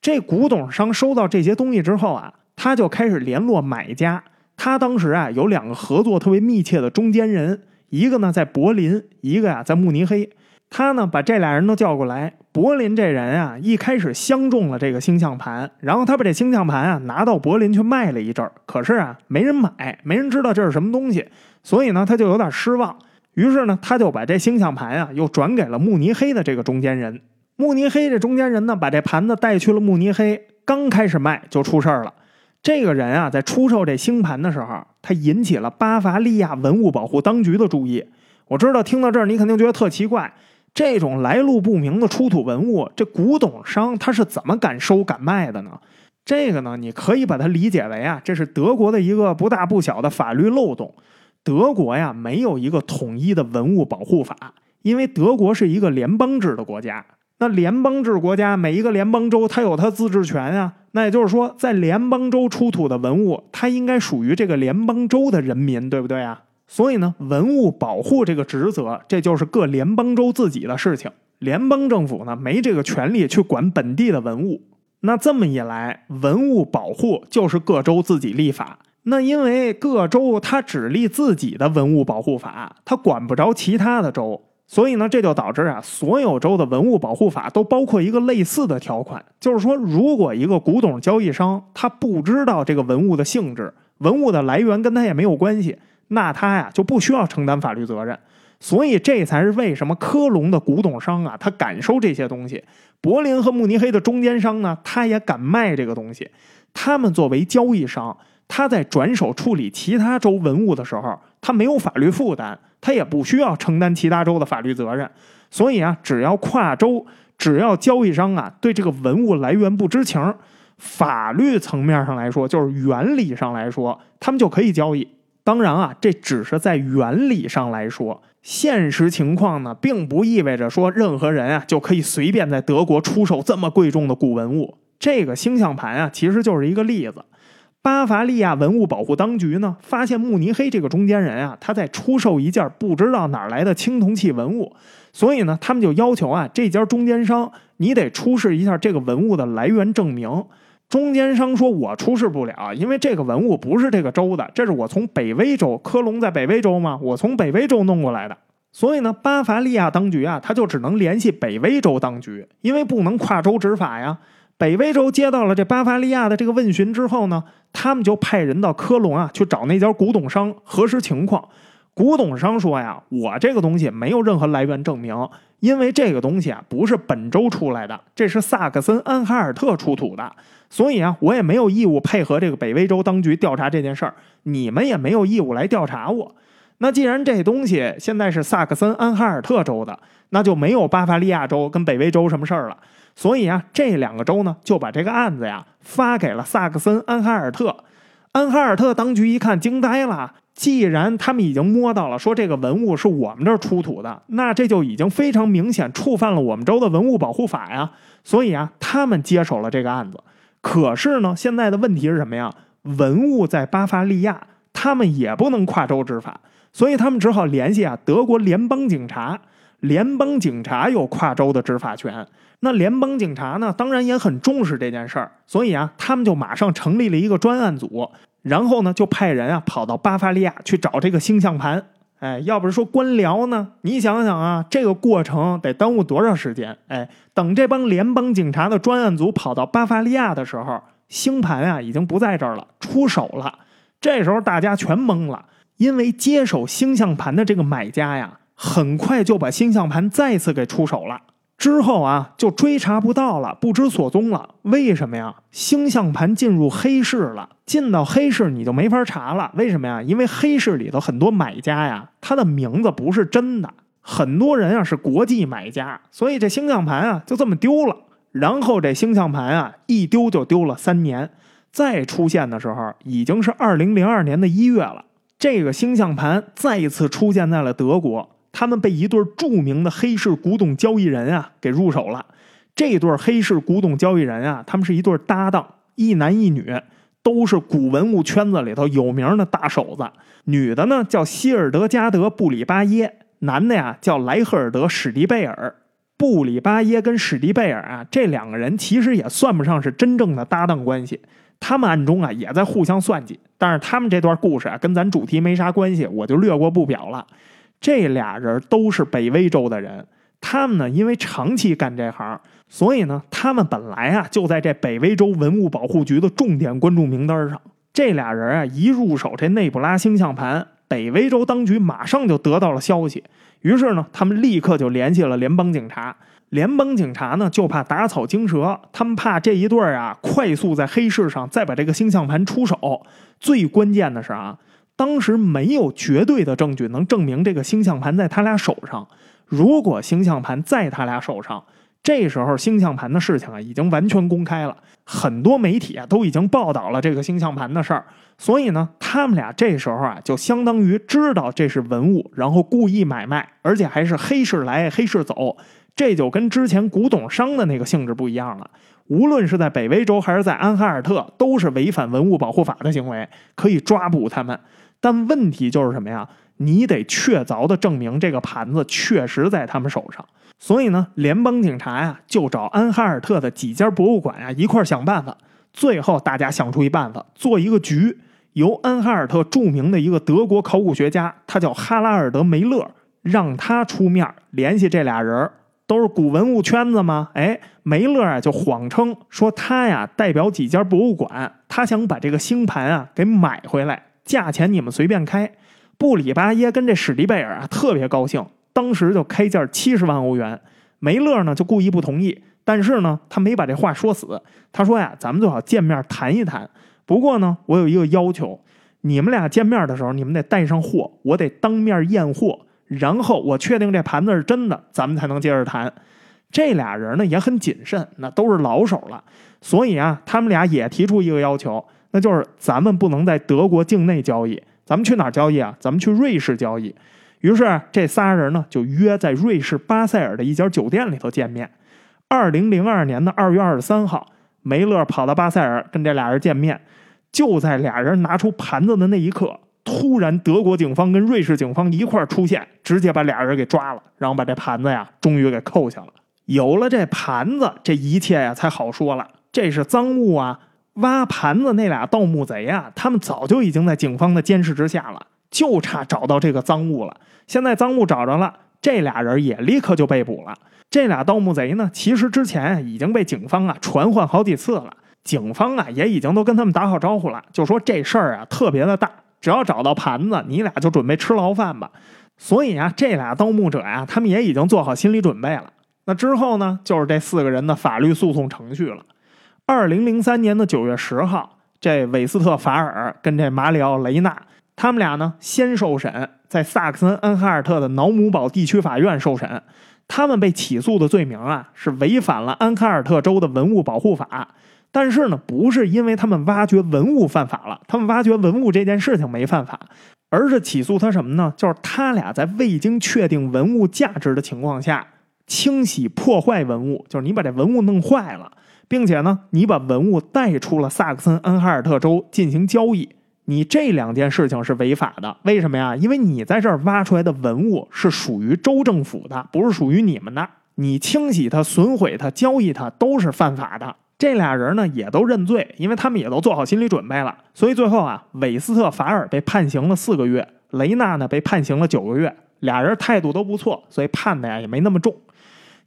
这古董商收到这些东西之后啊，他就开始联络买家。他当时啊，有两个合作特别密切的中间人，一个呢在柏林，一个呀在慕尼黑。他呢，把这俩人都叫过来。柏林这人啊，一开始相中了这个星象盘，然后他把这星象盘啊拿到柏林去卖了一阵儿。可是啊，没人买，没人知道这是什么东西，所以呢，他就有点失望。于是呢，他就把这星象盘啊又转给了慕尼黑的这个中间人。慕尼黑这中间人呢，把这盘子带去了慕尼黑，刚开始卖就出事儿了。这个人啊，在出售这星盘的时候，他引起了巴伐利亚文物保护当局的注意。我知道听到这儿，你肯定觉得特奇怪。这种来路不明的出土文物，这古董商他是怎么敢收敢卖的呢？这个呢，你可以把它理解为啊，这是德国的一个不大不小的法律漏洞。德国呀，没有一个统一的文物保护法，因为德国是一个联邦制的国家。那联邦制国家，每一个联邦州它有它自治权啊。那也就是说，在联邦州出土的文物，它应该属于这个联邦州的人民，对不对啊？所以呢，文物保护这个职责，这就是各联邦州自己的事情。联邦政府呢，没这个权利去管本地的文物。那这么一来，文物保护就是各州自己立法。那因为各州它只立自己的文物保护法，它管不着其他的州，所以呢，这就导致啊，所有州的文物保护法都包括一个类似的条款，就是说，如果一个古董交易商他不知道这个文物的性质，文物的来源跟他也没有关系。那他呀就不需要承担法律责任，所以这才是为什么科隆的古董商啊，他敢收这些东西；柏林和慕尼黑的中间商呢，他也敢卖这个东西。他们作为交易商，他在转手处理其他州文物的时候，他没有法律负担，他也不需要承担其他州的法律责任。所以啊，只要跨州，只要交易商啊对这个文物来源不知情，法律层面上来说，就是原理上来说，他们就可以交易。当然啊，这只是在原理上来说，现实情况呢，并不意味着说任何人啊就可以随便在德国出售这么贵重的古文物。这个星象盘啊，其实就是一个例子。巴伐利亚文物保护当局呢，发现慕尼黑这个中间人啊，他在出售一件不知道哪来的青铜器文物，所以呢，他们就要求啊，这家中间商你得出示一下这个文物的来源证明。中间商说：“我出示不了，因为这个文物不是这个州的，这是我从北威州，科隆在北威州吗？我从北威州弄过来的。所以呢，巴伐利亚当局啊，他就只能联系北威州当局，因为不能跨州执法呀。北威州接到了这巴伐利亚的这个问询之后呢，他们就派人到科隆啊，去找那家古董商核实情况。古董商说呀，我这个东西没有任何来源证明，因为这个东西啊，不是本州出来的，这是萨克森安哈尔特出土的。”所以啊，我也没有义务配合这个北威州当局调查这件事儿，你们也没有义务来调查我。那既然这东西现在是萨克森安哈尔特州的，那就没有巴伐利亚州跟北威州什么事儿了。所以啊，这两个州呢就把这个案子呀发给了萨克森安哈尔特。安哈尔特当局一看，惊呆了。既然他们已经摸到了，说这个文物是我们这儿出土的，那这就已经非常明显触犯了我们州的文物保护法呀。所以啊，他们接手了这个案子。可是呢，现在的问题是什么呀？文物在巴伐利亚，他们也不能跨州执法，所以他们只好联系啊德国联邦警察。联邦警察有跨州的执法权，那联邦警察呢，当然也很重视这件事儿，所以啊，他们就马上成立了一个专案组。然后呢，就派人啊跑到巴伐利亚去找这个星象盘。哎，要不是说官僚呢，你想想啊，这个过程得耽误多少时间？哎，等这帮联邦警察的专案组跑到巴伐利亚的时候，星盘啊已经不在这儿了，出手了。这时候大家全懵了，因为接手星象盘的这个买家呀，很快就把星象盘再次给出手了。之后啊，就追查不到了，不知所踪了。为什么呀？星象盘进入黑市了，进到黑市你就没法查了。为什么呀？因为黑市里头很多买家呀，他的名字不是真的，很多人啊是国际买家，所以这星象盘啊就这么丢了。然后这星象盘啊一丢就丢了三年，再出现的时候已经是二零零二年的一月了。这个星象盘再一次出现在了德国。他们被一对著名的黑市古董交易人啊给入手了。这对黑市古董交易人啊，他们是一对搭档，一男一女，都是古文物圈子里头有名的大手子。女的呢叫希尔德加德·布里巴耶，男的呀叫莱赫尔德·史迪贝尔。布里巴耶跟史迪贝尔啊，这两个人其实也算不上是真正的搭档关系，他们暗中啊也在互相算计。但是他们这段故事啊跟咱主题没啥关系，我就略过不表了。这俩人都是北威州的人，他们呢因为长期干这行，所以呢他们本来啊就在这北威州文物保护局的重点关注名单上。这俩人啊一入手这内布拉星象盘，北威州当局马上就得到了消息，于是呢他们立刻就联系了联邦警察。联邦警察呢就怕打草惊蛇，他们怕这一对啊快速在黑市上再把这个星象盘出手。最关键的是啊。当时没有绝对的证据能证明这个星象盘在他俩手上。如果星象盘在他俩手上，这时候星象盘的事情啊已经完全公开了，很多媒体啊都已经报道了这个星象盘的事儿。所以呢，他们俩这时候啊就相当于知道这是文物，然后故意买卖，而且还是黑市来黑市走，这就跟之前古董商的那个性质不一样了。无论是在北威州还是在安哈尔特，都是违反文物保护法的行为，可以抓捕他们。但问题就是什么呀？你得确凿的证明这个盘子确实在他们手上。所以呢，联邦警察呀就找安哈尔特的几家博物馆呀一块想办法。最后大家想出一办法，做一个局，由安哈尔特著名的一个德国考古学家，他叫哈拉尔德梅勒，让他出面联系这俩人，都是古文物圈子吗？哎，梅勒啊就谎称说他呀代表几家博物馆，他想把这个星盘啊给买回来。价钱你们随便开，布里巴耶跟这史迪贝尔啊特别高兴，当时就开价七十万欧元。梅勒呢就故意不同意，但是呢他没把这话说死，他说呀咱们最好见面谈一谈。不过呢我有一个要求，你们俩见面的时候你们得带上货，我得当面验货，然后我确定这盘子是真的，咱们才能接着谈。这俩人呢也很谨慎，那都是老手了，所以啊他们俩也提出一个要求。那就是咱们不能在德国境内交易，咱们去哪儿交易啊？咱们去瑞士交易。于是这仨人呢就约在瑞士巴塞尔的一家酒店里头见面。二零零二年的二月二十三号，梅勒跑到巴塞尔跟这俩人见面。就在俩人拿出盘子的那一刻，突然德国警方跟瑞士警方一块出现，直接把俩人给抓了，然后把这盘子呀终于给扣下了。有了这盘子，这一切呀才好说了。这是赃物啊。挖盘子那俩盗墓贼啊，他们早就已经在警方的监视之下了，就差找到这个赃物了。现在赃物找着了，这俩人也立刻就被捕了。这俩盗墓贼呢，其实之前已经被警方啊传唤好几次了，警方啊也已经都跟他们打好招呼了，就说这事儿啊特别的大，只要找到盘子，你俩就准备吃牢饭吧。所以啊，这俩盗墓者呀，他们也已经做好心理准备了。那之后呢，就是这四个人的法律诉讼程序了。二零零三年的九月十号，这韦斯特法尔跟这马里奥雷纳他们俩呢先受审，在萨克森安哈尔特的瑙姆堡地区法院受审。他们被起诉的罪名啊，是违反了安哈尔特州的文物保护法。但是呢，不是因为他们挖掘文物犯法了，他们挖掘文物这件事情没犯法，而是起诉他什么呢？就是他俩在未经确定文物价值的情况下，清洗破坏文物，就是你把这文物弄坏了，并且呢，你把文物带出了萨克森恩哈尔特州进行交易，你这两件事情是违法的。为什么呀？因为你在这儿挖出来的文物是属于州政府的，不是属于你们的，你清洗它、损毁它、交易它都是犯法的。这俩人呢也都认罪，因为他们也都做好心理准备了。所以最后啊，韦斯特法尔被判刑了四个月，雷纳呢被判刑了九个月。俩人态度都不错，所以判的呀也没那么重。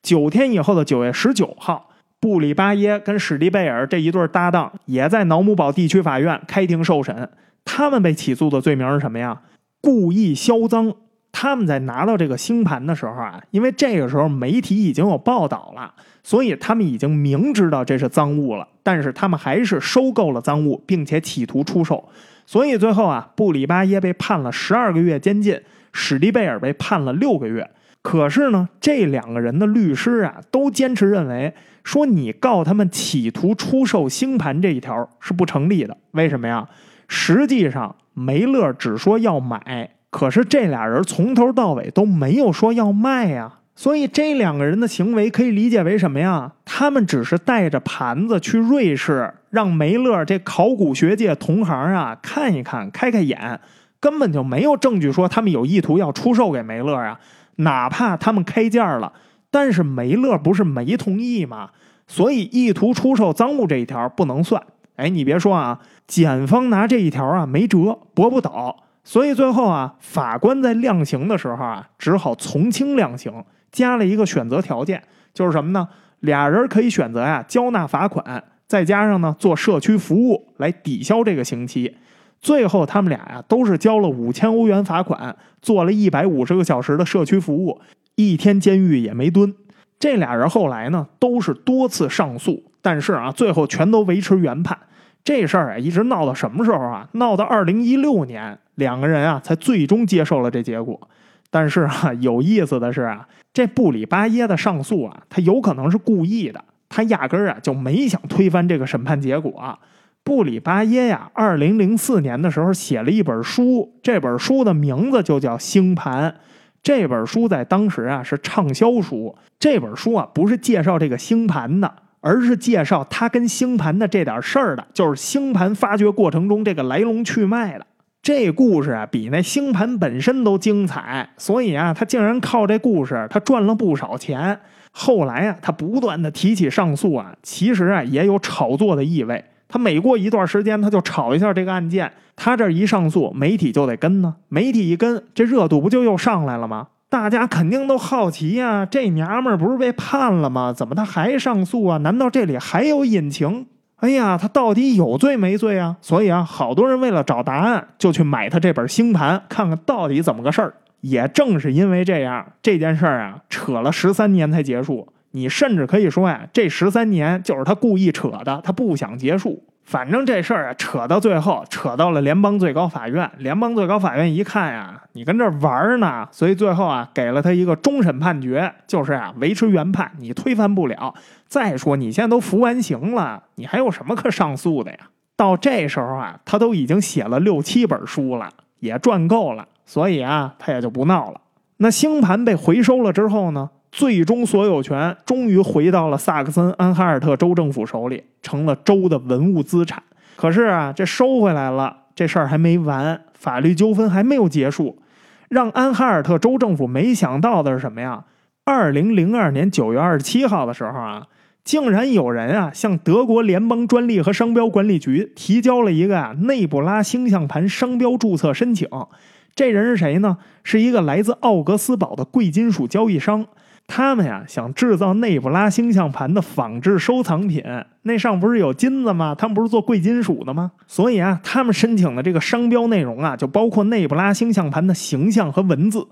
九天以后的九月十九号，布里巴耶跟史蒂贝尔这一对搭档也在瑙姆堡地区法院开庭受审。他们被起诉的罪名是什么呀？故意销赃。他们在拿到这个星盘的时候啊，因为这个时候媒体已经有报道了，所以他们已经明知道这是赃物了，但是他们还是收购了赃物，并且企图出售。所以最后啊，布里巴耶被判了十二个月监禁，史蒂贝尔被判了六个月。可是呢，这两个人的律师啊，都坚持认为说你告他们企图出售星盘这一条是不成立的。为什么呀？实际上梅勒只说要买。可是这俩人从头到尾都没有说要卖呀，所以这两个人的行为可以理解为什么呀？他们只是带着盘子去瑞士，让梅勒这考古学界同行啊看一看、开开眼，根本就没有证据说他们有意图要出售给梅勒啊。哪怕他们开价了，但是梅勒不是没同意吗？所以意图出售赃物这一条不能算。哎，你别说啊，检方拿这一条啊没辙，驳不倒。所以最后啊，法官在量刑的时候啊，只好从轻量刑，加了一个选择条件，就是什么呢？俩人可以选择呀，交纳罚款，再加上呢做社区服务来抵消这个刑期。最后他们俩呀，都是交了五千欧元罚款，做了一百五十个小时的社区服务，一天监狱也没蹲。这俩人后来呢，都是多次上诉，但是啊，最后全都维持原判。这事儿啊，一直闹到什么时候啊？闹到二零一六年。两个人啊，才最终接受了这结果。但是啊，有意思的是啊，这布里巴耶的上诉啊，他有可能是故意的，他压根儿啊就没想推翻这个审判结果。布里巴耶呀，二零零四年的时候写了一本书，这本书的名字就叫《星盘》。这本书在当时啊是畅销书。这本书啊不是介绍这个星盘的，而是介绍他跟星盘的这点事儿的，就是星盘发掘过程中这个来龙去脉的。这故事啊，比那星盘本身都精彩，所以啊，他竟然靠这故事，他赚了不少钱。后来啊，他不断的提起上诉啊，其实啊，也有炒作的意味。他每过一段时间，他就炒一下这个案件。他这一上诉，媒体就得跟呢。媒体一跟，这热度不就又上来了吗？大家肯定都好奇呀，这娘们儿不是被判了吗？怎么他还上诉啊？难道这里还有隐情？哎呀，他到底有罪没罪啊？所以啊，好多人为了找答案，就去买他这本星盘，看看到底怎么个事儿。也正是因为这样，这件事儿啊，扯了十三年才结束。你甚至可以说呀，这十三年就是他故意扯的，他不想结束。反正这事儿啊，扯到最后，扯到了联邦最高法院。联邦最高法院一看呀，你跟这玩呢，所以最后啊，给了他一个终审判决，就是啊，维持原判，你推翻不了。再说你现在都服完刑了，你还有什么可上诉的呀？到这时候啊，他都已经写了六七本书了，也赚够了，所以啊，他也就不闹了。那星盘被回收了之后呢？最终所有权终于回到了萨克森安哈尔特州政府手里，成了州的文物资产。可是啊，这收回来了，这事儿还没完，法律纠纷还没有结束。让安哈尔特州政府没想到的是什么呀？二零零二年九月二十七号的时候啊，竟然有人啊向德国联邦专利和商标管理局提交了一个啊内布拉星象盘商标注册申请。这人是谁呢？是一个来自奥格斯堡的贵金属交易商。他们呀想制造内布拉星象盘的仿制收藏品，那上不是有金子吗？他们不是做贵金属的吗？所以啊，他们申请的这个商标内容啊，就包括内布拉星象盘的形象和文字，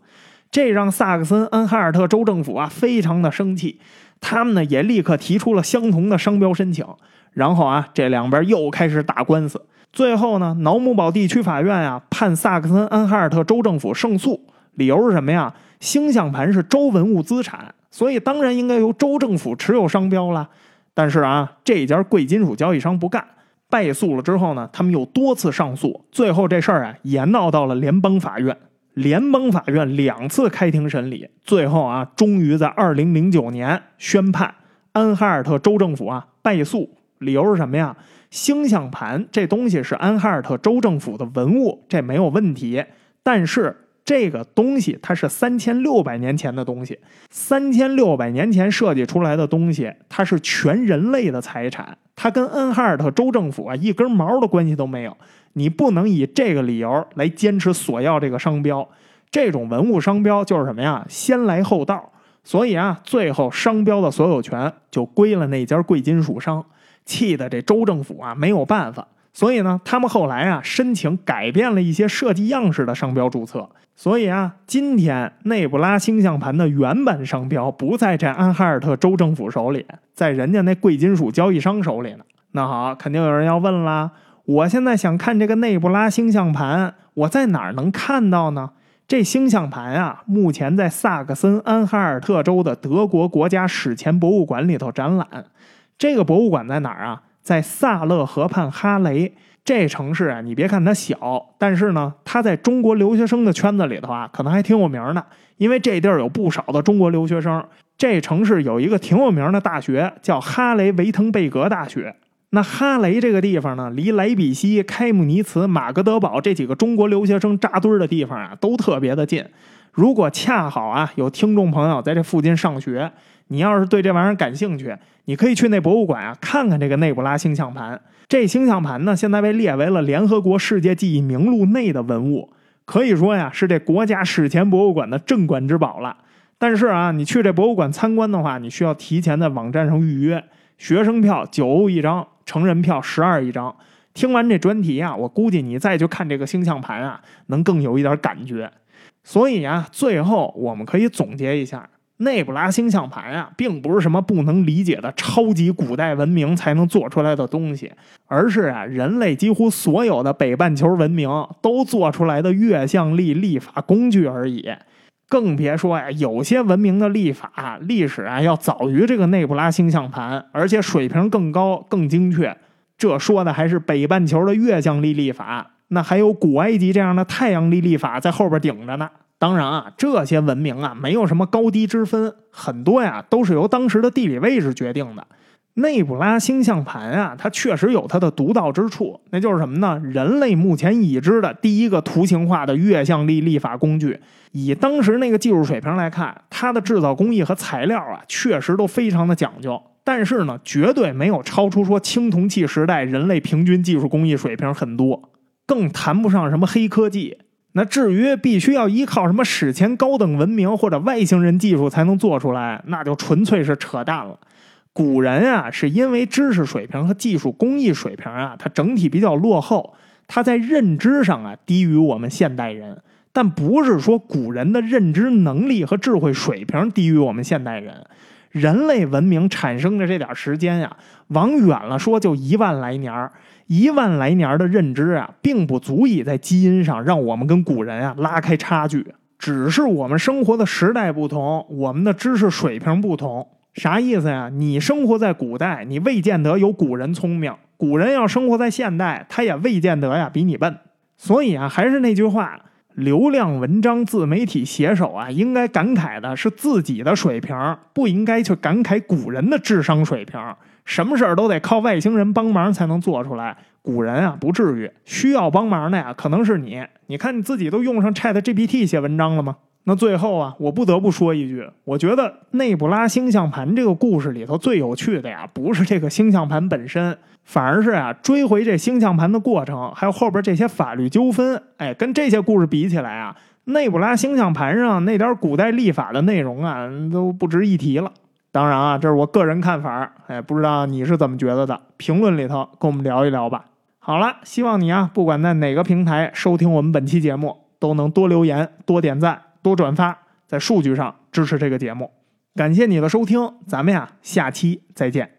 这让萨克森安哈尔特州政府啊非常的生气。他们呢也立刻提出了相同的商标申请，然后啊这两边又开始打官司。最后呢，瑙姆堡地区法院啊判萨克森安哈尔特州政府胜诉，理由是什么呀？星象盘是州文物资产，所以当然应该由州政府持有商标了。但是啊，这家贵金属交易商不干，败诉了之后呢，他们又多次上诉，最后这事儿啊也闹到了联邦法院。联邦法院两次开庭审理，最后啊，终于在二零零九年宣判安哈尔特州政府啊败诉。理由是什么呀？星象盘这东西是安哈尔特州政府的文物，这没有问题。但是这个东西它是三千六百年前的东西，三千六百年前设计出来的东西，它是全人类的财产，它跟恩哈尔特州政府啊一根毛的关系都没有。你不能以这个理由来坚持索要这个商标，这种文物商标就是什么呀？先来后到，所以啊，最后商标的所有权就归了那家贵金属商，气得这州政府啊没有办法，所以呢，他们后来啊申请改变了一些设计样式的商标注册，所以啊，今天内布拉星象盘的原版商标不在这安哈尔特州政府手里，在人家那贵金属交易商手里呢。那好，肯定有人要问啦。我现在想看这个内布拉星象盘，我在哪儿能看到呢？这星象盘啊，目前在萨克森安哈尔特州的德国国家史前博物馆里头展览。这个博物馆在哪儿啊？在萨勒河畔哈雷这城市啊。你别看它小，但是呢，它在中国留学生的圈子里头啊，可能还挺有名的。因为这地儿有不少的中国留学生。这城市有一个挺有名的大学，叫哈雷维滕贝格大学。那哈雷这个地方呢，离莱比锡、开姆尼茨、马格德堡这几个中国留学生扎堆的地方啊，都特别的近。如果恰好啊有听众朋友在这附近上学，你要是对这玩意儿感兴趣，你可以去那博物馆啊看看这个内布拉星象盘。这星象盘呢，现在被列为了联合国世界记忆名录内的文物，可以说呀是这国家史前博物馆的镇馆之宝了。但是啊，你去这博物馆参观的话，你需要提前在网站上预约，学生票九欧一张。成人票十二一张，听完这专题啊，我估计你再去看这个星象盘啊，能更有一点感觉。所以啊，最后我们可以总结一下，内布拉星象盘啊，并不是什么不能理解的超级古代文明才能做出来的东西，而是啊，人类几乎所有的北半球文明都做出来的月相历历法工具而已。更别说呀，有些文明的历法历史啊，要早于这个内布拉星象盘，而且水平更高、更精确。这说的还是北半球的月相历历法，那还有古埃及这样的太阳历历法在后边顶着呢。当然啊，这些文明啊，没有什么高低之分，很多呀都是由当时的地理位置决定的。内布拉星象盘啊，它确实有它的独到之处，那就是什么呢？人类目前已知的第一个图形化的月相历历法工具。以当时那个技术水平来看，它的制造工艺和材料啊，确实都非常的讲究。但是呢，绝对没有超出说青铜器时代人类平均技术工艺水平很多，更谈不上什么黑科技。那至于必须要依靠什么史前高等文明或者外星人技术才能做出来，那就纯粹是扯淡了。古人啊，是因为知识水平和技术工艺水平啊，它整体比较落后，它在认知上啊低于我们现代人，但不是说古人的认知能力和智慧水平低于我们现代人。人类文明产生的这点时间呀，往远了说就一万来年一万来年的认知啊，并不足以在基因上让我们跟古人啊拉开差距，只是我们生活的时代不同，我们的知识水平不同。啥意思呀？你生活在古代，你未见得有古人聪明；古人要生活在现代，他也未见得呀比你笨。所以啊，还是那句话，流量文章自媒体写手啊，应该感慨的是自己的水平，不应该去感慨古人的智商水平。什么事儿都得靠外星人帮忙才能做出来，古人啊不至于需要帮忙的呀，可能是你。你看你自己都用上 Chat GPT 写文章了吗？那最后啊，我不得不说一句，我觉得内布拉星象盘这个故事里头最有趣的呀，不是这个星象盘本身，反而是啊追回这星象盘的过程，还有后边这些法律纠纷。哎，跟这些故事比起来啊，内布拉星象盘上那点古代历法的内容啊，都不值一提了。当然啊，这是我个人看法，哎，不知道你是怎么觉得的？评论里头跟我们聊一聊吧。好了，希望你啊，不管在哪个平台收听我们本期节目，都能多留言、多点赞。多转发，在数据上支持这个节目，感谢你的收听，咱们呀下期再见。